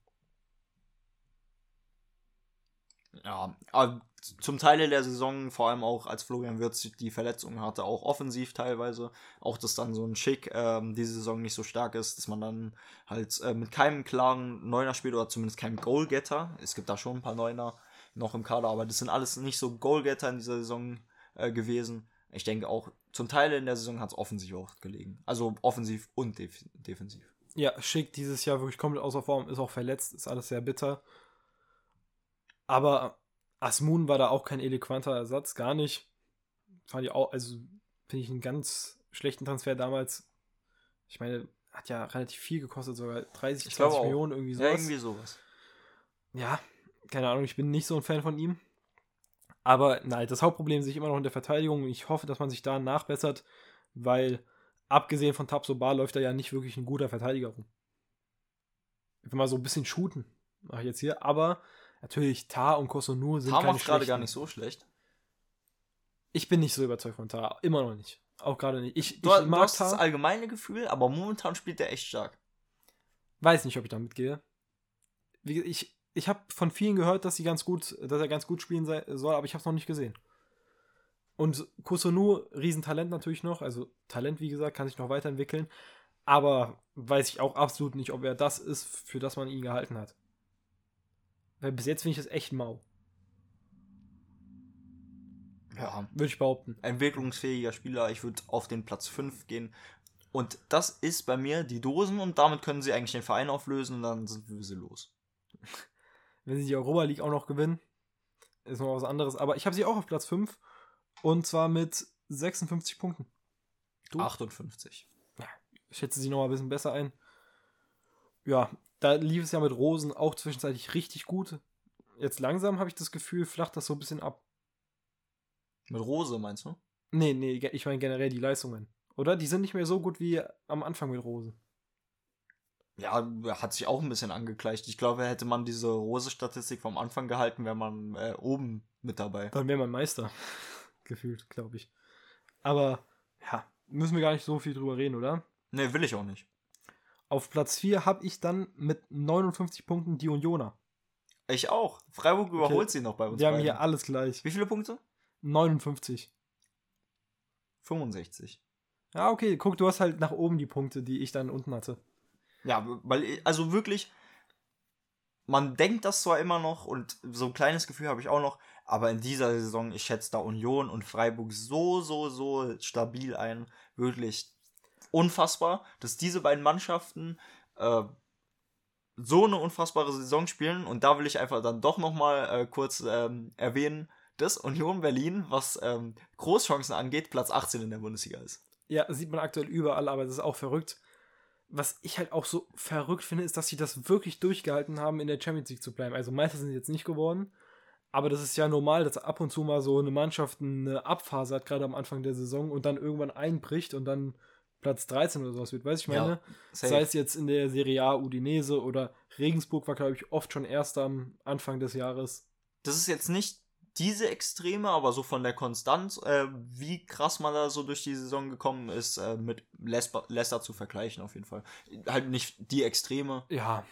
Ja, aber zum Teil der Saison, vor allem auch als Florian Wirtz die Verletzungen hatte, auch offensiv teilweise. Auch, dass dann so ein Schick ähm, diese Saison nicht so stark ist, dass man dann halt äh, mit keinem klaren Neuner spielt oder zumindest keinem Goalgetter. Es gibt da schon ein paar Neuner noch im Kader, aber das sind alles nicht so Goalgetter in dieser Saison äh, gewesen. Ich denke auch, zum Teil in der Saison hat es offensiv auch gelegen. Also offensiv und def defensiv. Ja, Schick dieses Jahr wirklich komplett außer Form, ist auch verletzt, ist alles sehr bitter. Aber Asmun war da auch kein eloquenter Ersatz, gar nicht. Fand ich auch, also finde ich einen ganz schlechten Transfer damals. Ich meine, hat ja relativ viel gekostet, sogar 30, Ich 20 glaube auch. Millionen irgendwie Ja, sowas. irgendwie sowas. ja, keine Ahnung, ich bin nicht so ein Fan von ihm. Aber nein, das Hauptproblem sehe ich immer noch in der Verteidigung. Ich hoffe, dass man sich da nachbessert, weil abgesehen von Tabsoba läuft da ja nicht wirklich ein guter Verteidiger rum. Will mal so ein bisschen shooten, mache ich jetzt hier. Aber natürlich, Tar und Kosunu sind Tar keine macht gerade gar nicht so schlecht. Ich bin nicht so überzeugt von Tar. Immer noch nicht. Auch gerade nicht. Ich, Du, ich du mag hast das Tar. allgemeine Gefühl, aber momentan spielt er echt stark. Weiß nicht, ob ich damit gehe. Ich ich habe von vielen gehört, dass, sie ganz gut, dass er ganz gut spielen sei, soll, aber ich habe es noch nicht gesehen. Und Kusonu, Riesentalent natürlich noch. Also Talent, wie gesagt, kann sich noch weiterentwickeln. Aber weiß ich auch absolut nicht, ob er das ist, für das man ihn gehalten hat. Weil bis jetzt finde ich das echt mau. Ja. Würde ich behaupten. Entwicklungsfähiger Spieler, ich würde auf den Platz 5 gehen. Und das ist bei mir die Dosen und damit können sie eigentlich den Verein auflösen und dann sind wir sie los. Wenn sie die Europa League auch noch gewinnen, ist noch was anderes. Aber ich habe sie auch auf Platz 5 und zwar mit 56 Punkten. Du? 58. Ich schätze sie noch mal ein bisschen besser ein. Ja, da lief es ja mit Rosen auch zwischenzeitlich richtig gut. Jetzt langsam habe ich das Gefühl, flacht das so ein bisschen ab. Mit Rose meinst du? Nee, nee, ich meine generell die Leistungen. Oder? Die sind nicht mehr so gut wie am Anfang mit Rose. Ja, hat sich auch ein bisschen angegleicht. Ich glaube, hätte man diese Rose-Statistik vom Anfang gehalten, wäre man äh, oben mit dabei. Dann wäre man Meister. Gefühlt, glaube ich. Aber, ja, müssen wir gar nicht so viel drüber reden, oder? Nee, will ich auch nicht. Auf Platz 4 habe ich dann mit 59 Punkten die Unioner. Ich auch. Freiburg überholt okay. sie noch bei uns. Wir beiden. haben hier alles gleich. Wie viele Punkte? 59. 65. Ja, okay, guck, du hast halt nach oben die Punkte, die ich dann unten hatte. Ja, weil, also wirklich, man denkt das zwar immer noch und so ein kleines Gefühl habe ich auch noch, aber in dieser Saison, ich schätze da Union und Freiburg so, so, so stabil ein. Wirklich unfassbar, dass diese beiden Mannschaften äh, so eine unfassbare Saison spielen und da will ich einfach dann doch nochmal äh, kurz ähm, erwähnen, dass Union Berlin, was ähm, Großchancen angeht, Platz 18 in der Bundesliga ist. Ja, sieht man aktuell überall, aber das ist auch verrückt. Was ich halt auch so verrückt finde, ist, dass sie das wirklich durchgehalten haben, in der Champions League zu bleiben. Also Meister sind sie jetzt nicht geworden, aber das ist ja normal, dass ab und zu mal so eine Mannschaft eine Abphase hat, gerade am Anfang der Saison, und dann irgendwann einbricht und dann Platz 13 oder sowas wird. Weiß ich meine? Ja, Sei es jetzt in der Serie A Udinese oder Regensburg war, glaube ich, oft schon erst am Anfang des Jahres. Das ist jetzt nicht diese Extreme, aber so von der Konstanz, äh, wie krass man da so durch die Saison gekommen ist, äh, mit Leicester zu vergleichen, auf jeden Fall. Halt nicht die Extreme. Ja.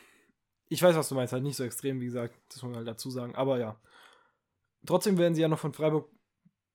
Ich weiß, was du meinst, halt nicht so extrem, wie gesagt, das muss man halt dazu sagen, aber ja. Trotzdem werden sie ja noch von Freiburg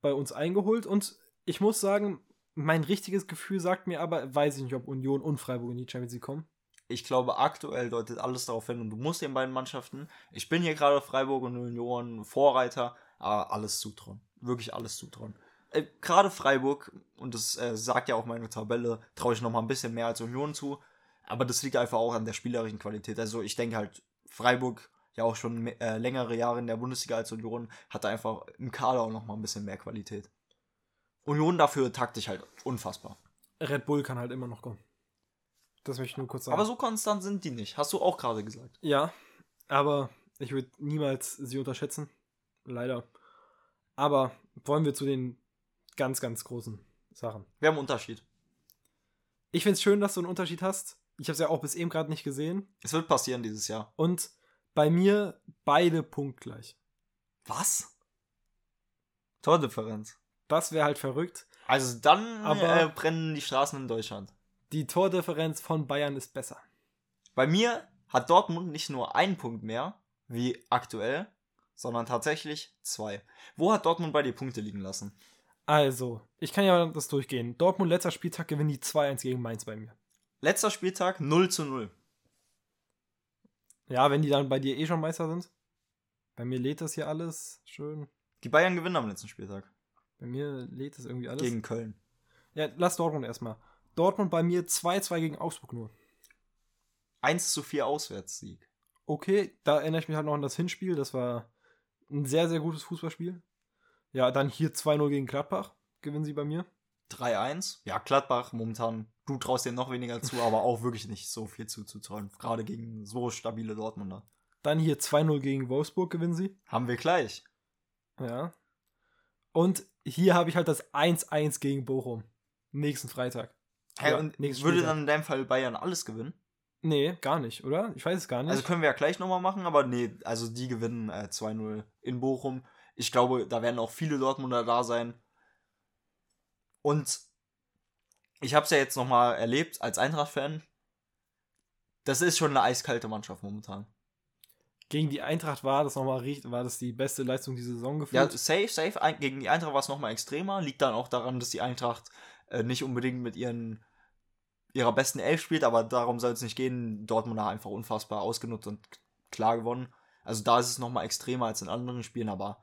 bei uns eingeholt und ich muss sagen, mein richtiges Gefühl sagt mir aber, weiß ich nicht, ob Union und Freiburg in die Champions League kommen. Ich glaube, aktuell deutet alles darauf hin und du musst den beiden Mannschaften, ich bin hier gerade Freiburg und Union Vorreiter, aber alles zutrauen. Wirklich alles zutrauen. Äh, gerade Freiburg, und das äh, sagt ja auch meine Tabelle, traue ich noch mal ein bisschen mehr als Union zu. Aber das liegt einfach auch an der spielerischen Qualität. Also ich denke halt, Freiburg, ja auch schon äh, längere Jahre in der Bundesliga als Union, hat einfach im Kader auch noch mal ein bisschen mehr Qualität. Union dafür taktisch halt unfassbar. Red Bull kann halt immer noch kommen. Das möchte ich nur kurz sagen. Aber so konstant sind die nicht. Hast du auch gerade gesagt. Ja, aber ich würde niemals sie unterschätzen. Leider. Aber wollen wir zu den ganz, ganz großen Sachen. Wir haben einen Unterschied. Ich finde es schön, dass du einen Unterschied hast. Ich habe es ja auch bis eben gerade nicht gesehen. Es wird passieren dieses Jahr. Und bei mir beide punktgleich. Was? Tordifferenz. Das wäre halt verrückt. Also dann Aber äh, brennen die Straßen in Deutschland. Die Tordifferenz von Bayern ist besser. Bei mir hat Dortmund nicht nur einen Punkt mehr, wie aktuell, sondern tatsächlich zwei. Wo hat Dortmund bei dir Punkte liegen lassen? Also, ich kann ja das durchgehen. Dortmund letzter Spieltag gewinnen die 2-1 gegen Mainz bei mir. Letzter Spieltag 0 zu 0. Ja, wenn die dann bei dir eh schon Meister sind. Bei mir lädt das hier alles schön. Die Bayern gewinnen am letzten Spieltag. Bei mir lädt das irgendwie alles. Gegen Köln. Ja, lass Dortmund erstmal. Dortmund bei mir 2-2 gegen Augsburg nur. 1 zu 4 Auswärtssieg. Okay, da erinnere ich mich halt noch an das Hinspiel. Das war ein sehr, sehr gutes Fußballspiel. Ja, dann hier 2-0 gegen Gladbach. Gewinnen sie bei mir. 3-1. Ja, Gladbach momentan. Du traust dir noch weniger zu, aber auch wirklich nicht so viel zuzutrauen. Gerade gegen so stabile Dortmunder. Dann hier 2-0 gegen Wolfsburg gewinnen sie. Haben wir gleich. Ja. Und hier habe ich halt das 1-1 gegen Bochum. Nächsten Freitag. Hey, und würde Spieltag. dann in deinem Fall Bayern alles gewinnen? Nee, gar nicht, oder? Ich weiß es gar nicht. Also können wir ja gleich nochmal machen, aber nee, also die gewinnen äh, 2-0 in Bochum. Ich glaube, da werden auch viele Dortmunder da sein. Und ich habe es ja jetzt nochmal erlebt als Eintracht-Fan. Das ist schon eine eiskalte Mannschaft momentan gegen die Eintracht war das nochmal war das die beste Leistung dieser Saison gefühlt. Ja, safe, safe. Gegen die Eintracht war es nochmal extremer. Liegt dann auch daran, dass die Eintracht äh, nicht unbedingt mit ihren ihrer besten Elf spielt, aber darum soll es nicht gehen. Dortmund hat einfach unfassbar ausgenutzt und klar gewonnen. Also da ist es nochmal extremer als in anderen Spielen, aber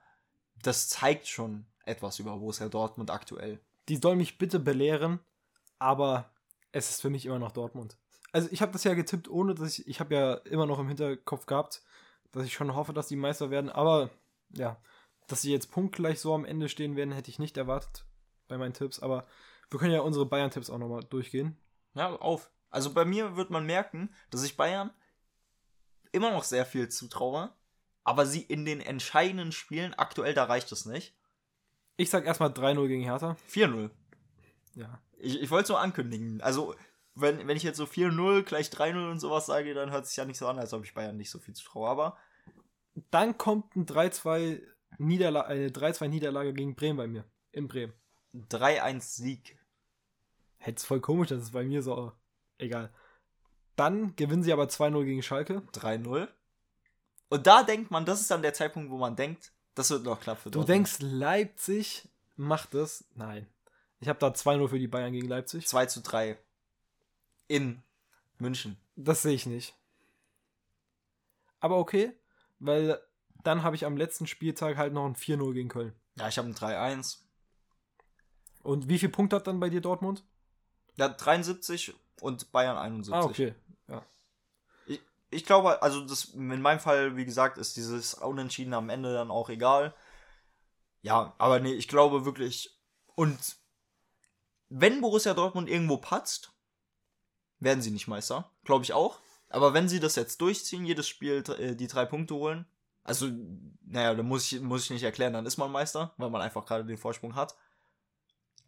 das zeigt schon etwas über Borussia Dortmund aktuell. Die soll mich bitte belehren, aber Es ist für mich immer noch Dortmund. Also ich habe das ja getippt, ohne dass ich, ich habe ja immer noch im Hinterkopf gehabt, dass ich schon hoffe, dass die Meister werden. Aber ja, dass sie jetzt punktgleich so am Ende stehen werden, hätte ich nicht erwartet bei meinen Tipps. Aber wir können ja unsere Bayern-Tipps auch nochmal durchgehen. Ja, auf. Also bei mir wird man merken, dass ich Bayern immer noch sehr viel zutraue, aber sie in den entscheidenden Spielen, aktuell da reicht es nicht. Ich sag erstmal 3-0 gegen Hertha. 4-0. Ja. Ich, ich wollte es so ankündigen. Also, wenn, wenn ich jetzt so 4-0, gleich 3-0 und sowas sage, dann hört es sich ja nicht so an, als ob ich Bayern nicht so viel zutraue. Aber Dann kommt ein 3-2 Niederla eine 3-2 Niederlage gegen Bremen bei mir. In Bremen. 3-1 Sieg. Hätte es voll komisch, dass es bei mir so. Egal. Dann gewinnen sie aber 2-0 gegen Schalke. 3-0. Und da denkt man, das ist dann der Zeitpunkt, wo man denkt, das wird noch knapp für Du Dortmund. denkst, Leipzig macht das? Nein. Ich habe da 2-0 für die Bayern gegen Leipzig. 2 zu 3. In München. Das sehe ich nicht. Aber okay, weil dann habe ich am letzten Spieltag halt noch ein 4-0 gegen Köln. Ja, ich habe ein 3-1. Und wie viel Punkte hat dann bei dir Dortmund? Ja, 73 und Bayern 71. Ah, okay. Ja. Ich, ich glaube, also das in meinem Fall, wie gesagt, ist dieses Unentschieden am Ende dann auch egal. Ja, aber nee, ich glaube wirklich. Und wenn Borussia Dortmund irgendwo patzt, werden sie nicht Meister. Glaube ich auch. Aber wenn sie das jetzt durchziehen, jedes Spiel äh, die drei Punkte holen, also, naja, dann muss ich, muss ich nicht erklären, dann ist man Meister, weil man einfach gerade den Vorsprung hat.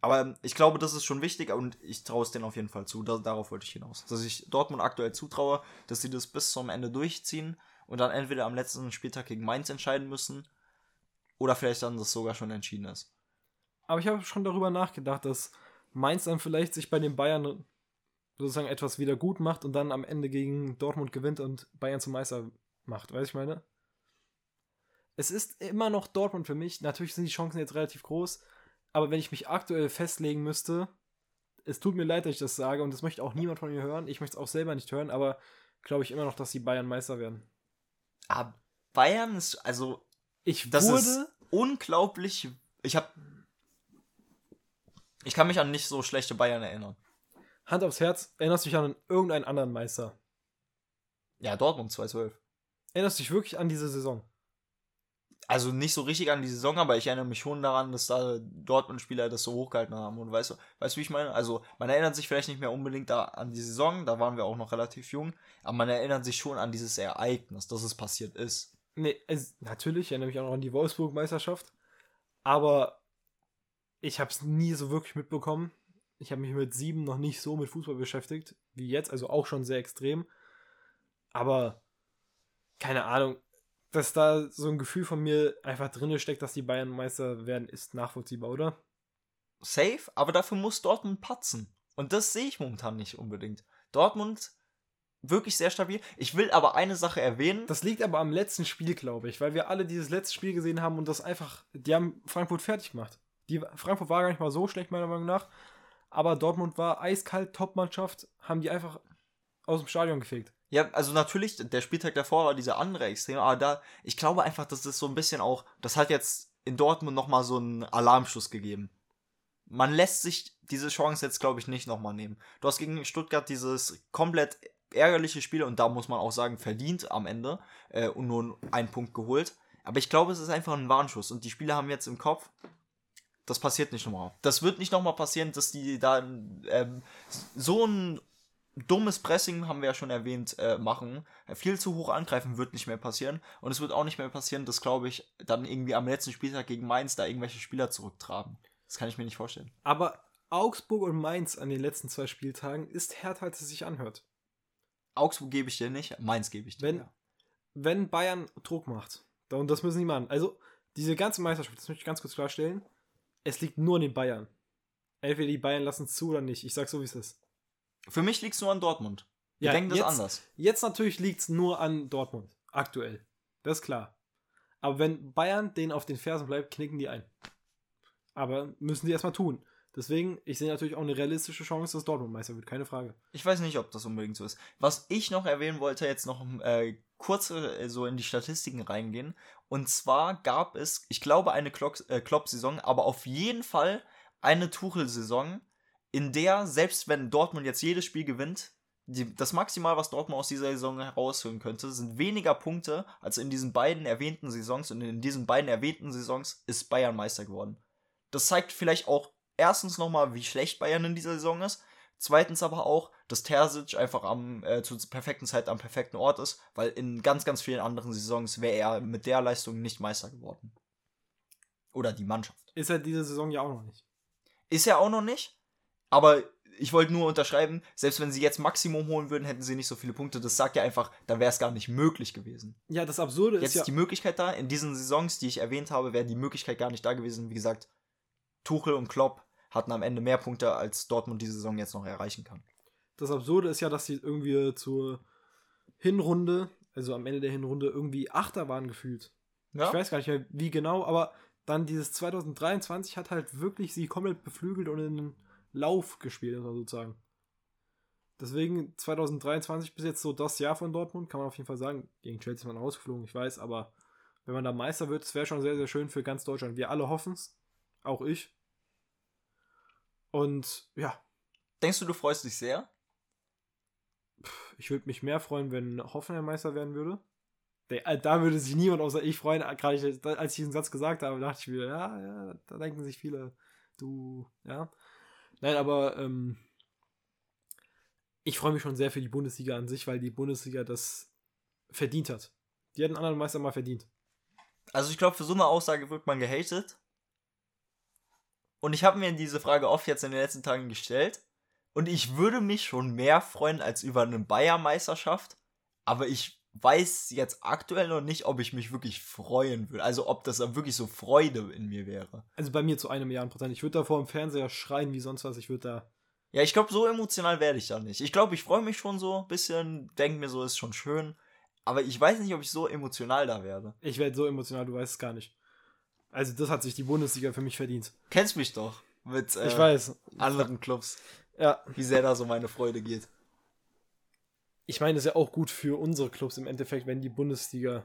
Aber ich glaube, das ist schon wichtig und ich traue es denen auf jeden Fall zu. Da, darauf wollte ich hinaus. Dass ich Dortmund aktuell zutraue, dass sie das bis zum Ende durchziehen und dann entweder am letzten Spieltag gegen Mainz entscheiden müssen oder vielleicht dann das sogar schon entschieden ist. Aber ich habe schon darüber nachgedacht, dass Mainz dann vielleicht sich bei den Bayern sozusagen etwas wieder gut macht und dann am Ende gegen Dortmund gewinnt und Bayern zum Meister macht. Weißt du, ich meine? Es ist immer noch Dortmund für mich. Natürlich sind die Chancen jetzt relativ groß, aber wenn ich mich aktuell festlegen müsste, es tut mir leid, dass ich das sage und das möchte auch niemand von mir hören. Ich möchte es auch selber nicht hören, aber glaube ich immer noch, dass die Bayern Meister werden. Aber Bayern ist, also, Ich das wurde ist unglaublich. Ich habe. Ich kann mich an nicht so schlechte Bayern erinnern. Hand aufs Herz, erinnerst du dich an irgendeinen anderen Meister? Ja, Dortmund 2012. Erinnerst du dich wirklich an diese Saison? Also nicht so richtig an die Saison, aber ich erinnere mich schon daran, dass da Dortmund-Spieler das so hochgehalten haben. Und weißt du, weißt du, wie ich meine? Also, man erinnert sich vielleicht nicht mehr unbedingt da an die Saison, da waren wir auch noch relativ jung, aber man erinnert sich schon an dieses Ereignis, dass es passiert ist. Nee, es, natürlich, ich erinnere mich auch noch an die Wolfsburg-Meisterschaft. Aber ich habe es nie so wirklich mitbekommen. Ich habe mich mit sieben noch nicht so mit Fußball beschäftigt wie jetzt, also auch schon sehr extrem. Aber keine Ahnung, dass da so ein Gefühl von mir einfach drinne steckt, dass die Bayern Meister werden, ist nachvollziehbar, oder? Safe, aber dafür muss Dortmund patzen. Und das sehe ich momentan nicht unbedingt. Dortmund wirklich sehr stabil. Ich will aber eine Sache erwähnen. Das liegt aber am letzten Spiel, glaube ich, weil wir alle dieses letzte Spiel gesehen haben und das einfach, die haben Frankfurt fertig gemacht. Die, Frankfurt war gar nicht mal so schlecht, meiner Meinung nach, aber Dortmund war eiskalt, Top-Mannschaft, haben die einfach aus dem Stadion gefegt. Ja, also natürlich, der Spieltag davor war dieser andere Extrem, aber da, ich glaube einfach, das ist so ein bisschen auch, das hat jetzt in Dortmund nochmal so einen Alarmschuss gegeben. Man lässt sich diese Chance jetzt, glaube ich, nicht nochmal nehmen. Du hast gegen Stuttgart dieses komplett ärgerliche Spiel und da muss man auch sagen, verdient am Ende äh, und nur einen Punkt geholt. Aber ich glaube, es ist einfach ein Warnschuss und die Spieler haben jetzt im Kopf, das passiert nicht nochmal. Das wird nicht nochmal passieren, dass die da ähm, so ein dummes Pressing, haben wir ja schon erwähnt, äh, machen. Viel zu hoch angreifen wird nicht mehr passieren. Und es wird auch nicht mehr passieren, dass, glaube ich, dann irgendwie am letzten Spieltag gegen Mainz da irgendwelche Spieler zurücktraben. Das kann ich mir nicht vorstellen. Aber Augsburg und Mainz an den letzten zwei Spieltagen ist härter, als es sich anhört. Augsburg gebe ich dir nicht, Mainz gebe ich dir. Wenn, ja. wenn Bayern Druck macht, und das müssen die machen. Also, diese ganze Meisterschaft, das möchte ich ganz kurz klarstellen, es liegt nur an den Bayern. Entweder die Bayern lassen es zu oder nicht. Ich sag so, wie es ist. Für mich liegt es nur an Dortmund. Wir Ja, denken das jetzt- anders. Jetzt natürlich liegt es nur an Dortmund. Aktuell. Das ist klar. Aber wenn Bayern denen auf den Fersen bleibt, knicken die ein. Aber müssen sie erstmal tun. Deswegen, ich sehe natürlich auch eine realistische Chance, dass Dortmund Meister wird. Keine Frage. Ich weiß nicht, ob das unbedingt so ist. Was ich noch erwähnen wollte, jetzt noch äh, kurz äh, so in die Statistiken reingehen. Und zwar gab es, ich glaube, eine äh, Klopp-Saison, aber auf jeden Fall eine Tuchel-Saison, in der, selbst wenn Dortmund jetzt jedes Spiel gewinnt, die, das Maximal, was Dortmund aus dieser Saison herausholen könnte, sind weniger Punkte als in diesen beiden erwähnten Saisons. Und in diesen beiden erwähnten Saisons ist Bayern Meister geworden. Das zeigt vielleicht auch erstens nochmal, wie schlecht Bayern in dieser Saison ist. Zweitens aber auch, dass Terzic einfach am äh, zur perfekten Zeit am perfekten Ort ist, weil in ganz, ganz vielen anderen Saisons wäre er mit der Leistung nicht Meister geworden. Oder die Mannschaft. Ist er diese Saison ja auch noch nicht. Ist er auch noch nicht, aber ich wollte nur unterschreiben, selbst wenn sie jetzt Maximum holen würden, hätten sie nicht so viele Punkte. Das sagt ja einfach, dann wäre es gar nicht möglich gewesen. Ja, das Absurde Jetzt ist ja. ist die Möglichkeit da. In diesen Saisons, die ich erwähnt habe, wäre die Möglichkeit gar nicht da gewesen. Wie gesagt, Tuchel und Klopp hatten am Ende mehr Punkte, als Dortmund diese Saison jetzt noch erreichen kann. Das Absurde ist ja, dass sie irgendwie zur Hinrunde, also am Ende der Hinrunde, irgendwie Achter waren gefühlt. Ja? Ich weiß gar nicht mehr, wie genau, aber dann dieses 2023 hat halt wirklich sie komplett beflügelt und in den Lauf gespielt, sozusagen. Deswegen 2023 bis jetzt so das Jahr von Dortmund, kann man auf jeden Fall sagen. Gegen Chelsea ist man rausgeflogen, ich weiß, aber wenn man da Meister wird, das wäre schon sehr, sehr schön für ganz Deutschland. Wir alle hoffen es. Auch ich. Und ja, Denkst du, du freust dich sehr? ich würde mich mehr freuen, wenn Hoffenheim Meister werden würde. Äh, Da würde sich niemand außer ich freuen. Gerade ich- als ich diesen Satz gesagt habe, dachte ich mir, ja, ja, da denken sich viele, du, ja. Nein, aber ähm, ich freue mich schon sehr für die Bundesliga an sich, weil die Bundesliga das verdient hat. Die hat einen anderen Meister mal verdient. Also ich glaube, für so eine Aussage wird man gehatet. Und ich habe mir diese Frage oft jetzt in den letzten Tagen gestellt. Und ich würde mich schon mehr freuen als über eine Bayern-Meisterschaft. Aber ich weiß jetzt aktuell noch nicht, ob ich mich wirklich freuen würde. Also ob das wirklich so Freude in mir wäre. Also bei mir zu einem Milliarden Prozent. Ich würde da vor dem Fernseher schreien wie sonst was. Ich würde da. Ja, ich glaube, so emotional werde ich da nicht. Ich glaube, ich freue mich schon so ein bisschen, denke mir so, ist schon schön. Aber ich weiß nicht, ob ich so emotional da werde. Ich werde so emotional, du weißt es gar nicht. Also, das hat sich die Bundesliga für mich verdient. Kennst mich doch mit äh, ich weiß. anderen Clubs, Ja, wie sehr da so meine Freude geht. ich meine, es ist ja auch gut für unsere Clubs im Endeffekt, wenn die Bundesliga.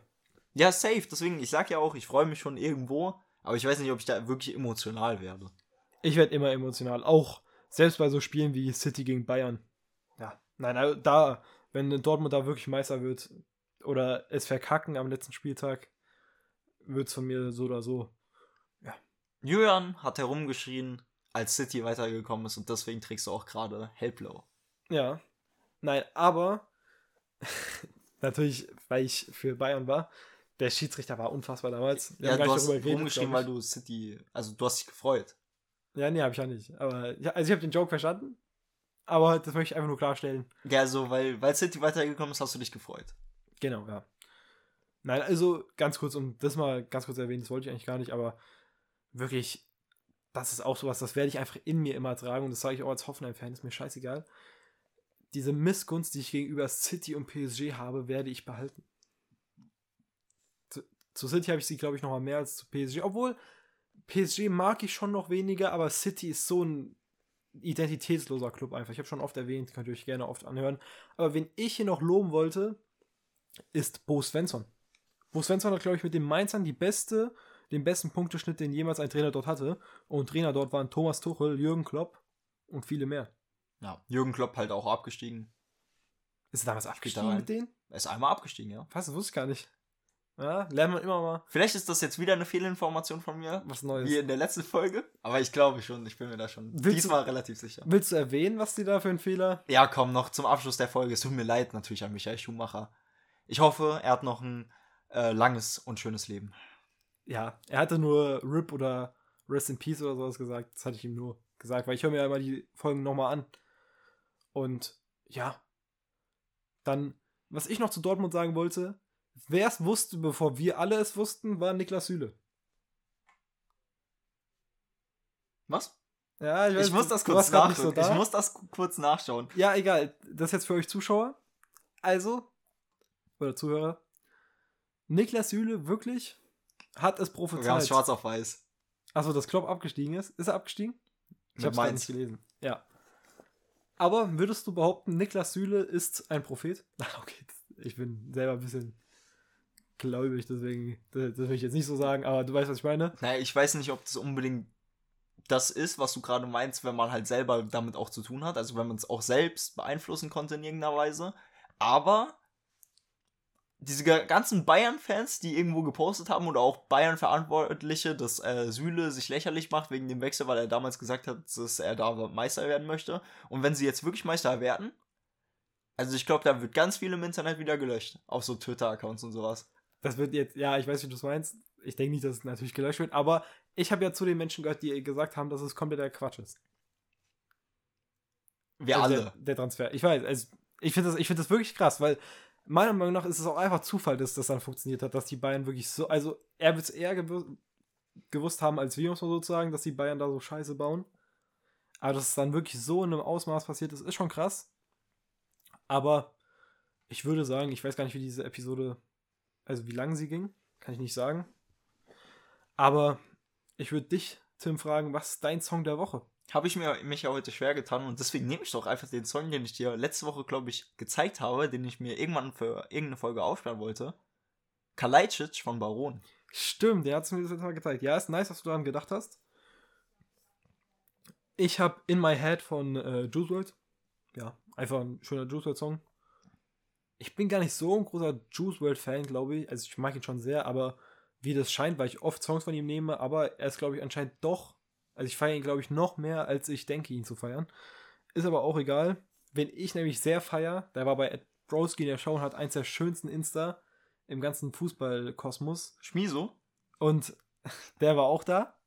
Ja, safe. Deswegen, ich sag ja auch, ich freue mich schon irgendwo, aber ich weiß nicht, ob ich da wirklich emotional werde. Ich werde immer emotional. Auch selbst bei so Spielen wie City gegen Bayern. Ja, nein, also da, wenn Dortmund da wirklich Meister wird oder es verkacken am letzten Spieltag, wird es von mir so oder so. Julian hat herumgeschrien, als City weitergekommen ist und deswegen trägst du auch gerade hellblau. Ja. Nein, aber natürlich, weil ich für Bayern war, der Schiedsrichter war unfassbar damals. Wir Ja, du hast darüber geredet, rumgeschrien, glaub weil du City, also du hast dich gefreut. Ja, nee, habe ich ja nicht. Aber also ich habe den Joke verstanden. Aber das möchte ich einfach nur klarstellen. Ja, so, weil, weil City weitergekommen ist, hast du dich gefreut. Genau, ja. Nein, also ganz kurz, um das mal ganz kurz erwähnen, das wollte ich eigentlich gar nicht, aber wirklich, das ist auch sowas, das werde ich einfach in mir immer tragen und das sage ich auch als Hoffenheim-Fan, ist mir scheißegal. Diese Missgunst, die ich gegenüber City und PSG habe, werde ich behalten. Zu, zu City habe ich sie, glaube ich, noch mal mehr als zu PSG, obwohl PSG mag ich schon noch weniger, aber City ist so ein identitätsloser Club einfach. Ich habe schon oft erwähnt, könnt ihr euch gerne oft anhören. Aber wen ich hier noch loben wollte, ist Bo Svensson. Bo Svensson hat, glaube ich, mit den Mainzern die beste, den besten Punkteschnitt, den jemals ein Trainer dort hatte. Und Trainer dort waren Thomas Tuchel, Jürgen Klopp und viele mehr. Ja. Jürgen Klopp halt auch abgestiegen. Ist er damals da abgestiegen rein. mit denen? Er ist einmal abgestiegen, ja. Was, das wusste ich gar nicht. Ja, lernt man immer mal Vielleicht ist das jetzt wieder eine Fehlinformation von mir, was Neues. wie in der letzten Folge. Aber ich glaube schon, ich bin mir da schon Willst diesmal relativ sicher. Willst du erwähnen, was die da für ein Fehler? Ja, komm, noch zum Abschluss der Folge. Es tut mir leid natürlich an Michael Schumacher. Ich hoffe, er hat noch ein äh, langes und schönes Leben. Ja, er hatte nur RIP oder Rest in Peace oder sowas gesagt. Das hatte ich ihm nur gesagt, weil ich höre mir ja immer die Folgen nochmal an. Und ja, dann, was ich noch zu Dortmund sagen wollte, wer es wusste, bevor wir alle es wussten, war Niklas Süle. Was? Ja, Ich muss das kurz nachschauen. so ich muss das ku- kurz nachschauen. Ja, egal. Das ist jetzt für euch Zuschauer. Also, oder Zuhörer. Niklas Süle wirklich hat es Wir haben prophezeit. es schwarz auf weiß. Achso, dass Klopp abgestiegen ist. Ist er abgestiegen? Ich gerade Mainz. nicht gelesen. Ja. Aber würdest du behaupten, Niklas Süle ist ein Prophet? Ach, okay. Ich bin selber ein bisschen gläubig, deswegen, das, das will ich jetzt nicht so sagen, aber du weißt, was ich meine. Naja, ich weiß nicht, ob das unbedingt das ist, was du gerade meinst, wenn man halt selber damit auch zu tun hat, also wenn man es auch selbst beeinflussen konnte in irgendeiner Weise. Aber diese ganzen Bayern-Fans, die irgendwo gepostet haben oder auch Bayern-Verantwortliche, dass äh, Süle sich lächerlich macht wegen dem Wechsel, weil er damals gesagt hat, dass er da Meister werden möchte. Und wenn sie jetzt wirklich Meister werden, also ich glaube, da wird ganz viel im Internet wieder gelöscht. Auf so Twitter-Accounts und sowas. Das wird jetzt, ja, ich weiß, wie du es meinst. Ich denke nicht, dass es natürlich gelöscht wird, aber ich habe ja zu den Menschen gehört, die gesagt haben, dass es kompletter Quatsch ist. Wir also alle. Der, der, Transfer. Ich weiß, also ich finde das, find das wirklich krass, weil meiner Meinung nach ist es auch einfach Zufall, dass das dann funktioniert hat, dass die Bayern wirklich so, also er wird es eher gewusst, haben als wir, muss man sozusagen, dass die Bayern da so Scheiße bauen. Aber dass es dann wirklich so in einem Ausmaß passiert ist, ist schon krass. Aber ich würde sagen, ich weiß gar nicht, wie diese Episode, also wie lang sie ging, kann ich nicht sagen. Aber ich würde dich, Tim, fragen, was ist dein Song der Woche? Habe ich mir mich ja heute schwer getan und deswegen nehme ich doch einfach den Song, den ich dir letzte Woche, glaube ich, gezeigt habe, den ich mir irgendwann für irgendeine Folge aufsperren wollte. Kalajdzic von Baron. Stimmt, der hat es mir das Mal gezeigt. Ja, ist nice, dass du daran gedacht hast. Ich habe In My Head von äh, Juice WRLD. Ja, einfach ein schöner Juice WRLD Song. Ich bin gar nicht so ein großer Juice WRLD Fan, glaube ich. Also ich mag ihn schon sehr, aber wie das scheint, weil ich oft Songs von ihm nehme, aber er ist, glaube ich, anscheinend doch. Also ich feiere ihn, glaube ich, noch mehr, als ich denke, ihn zu feiern. Ist aber auch egal. Wenn ich nämlich sehr feier, der war bei Ed Broski in der Show und hat eins der schönsten Insta im ganzen Fußballkosmos. Schmiso. Und der war auch da.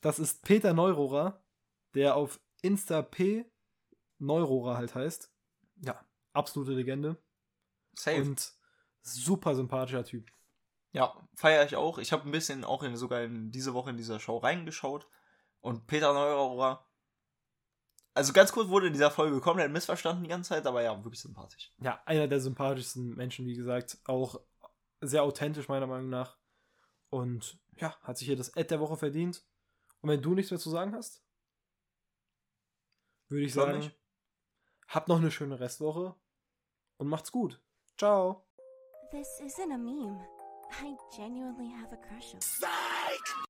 Das ist Peter Neurohrer, der auf Insta P Neurohrer halt heißt. Ja, absolute Legende. Safe. Und super sympathischer Typ. Ja, feiere ich auch. Ich habe ein bisschen auch in, sogar in diese Woche in dieser Show reingeschaut. Und Peter Neurohrer. Also ganz kurz wurde in dieser Folge komplett missverstanden die ganze Zeit, aber ja, wirklich sympathisch. Ja, einer der sympathischsten Menschen, wie gesagt. Auch sehr authentisch, meiner Meinung nach. Und ja, hat sich hier das Ad der Woche verdient. Und wenn du nichts mehr zu sagen hast, würde ich sagen, nicht. habt noch eine schöne Restwoche und macht's gut. Ciao. This isn't a meme. I genuinely have a crush on. Psych!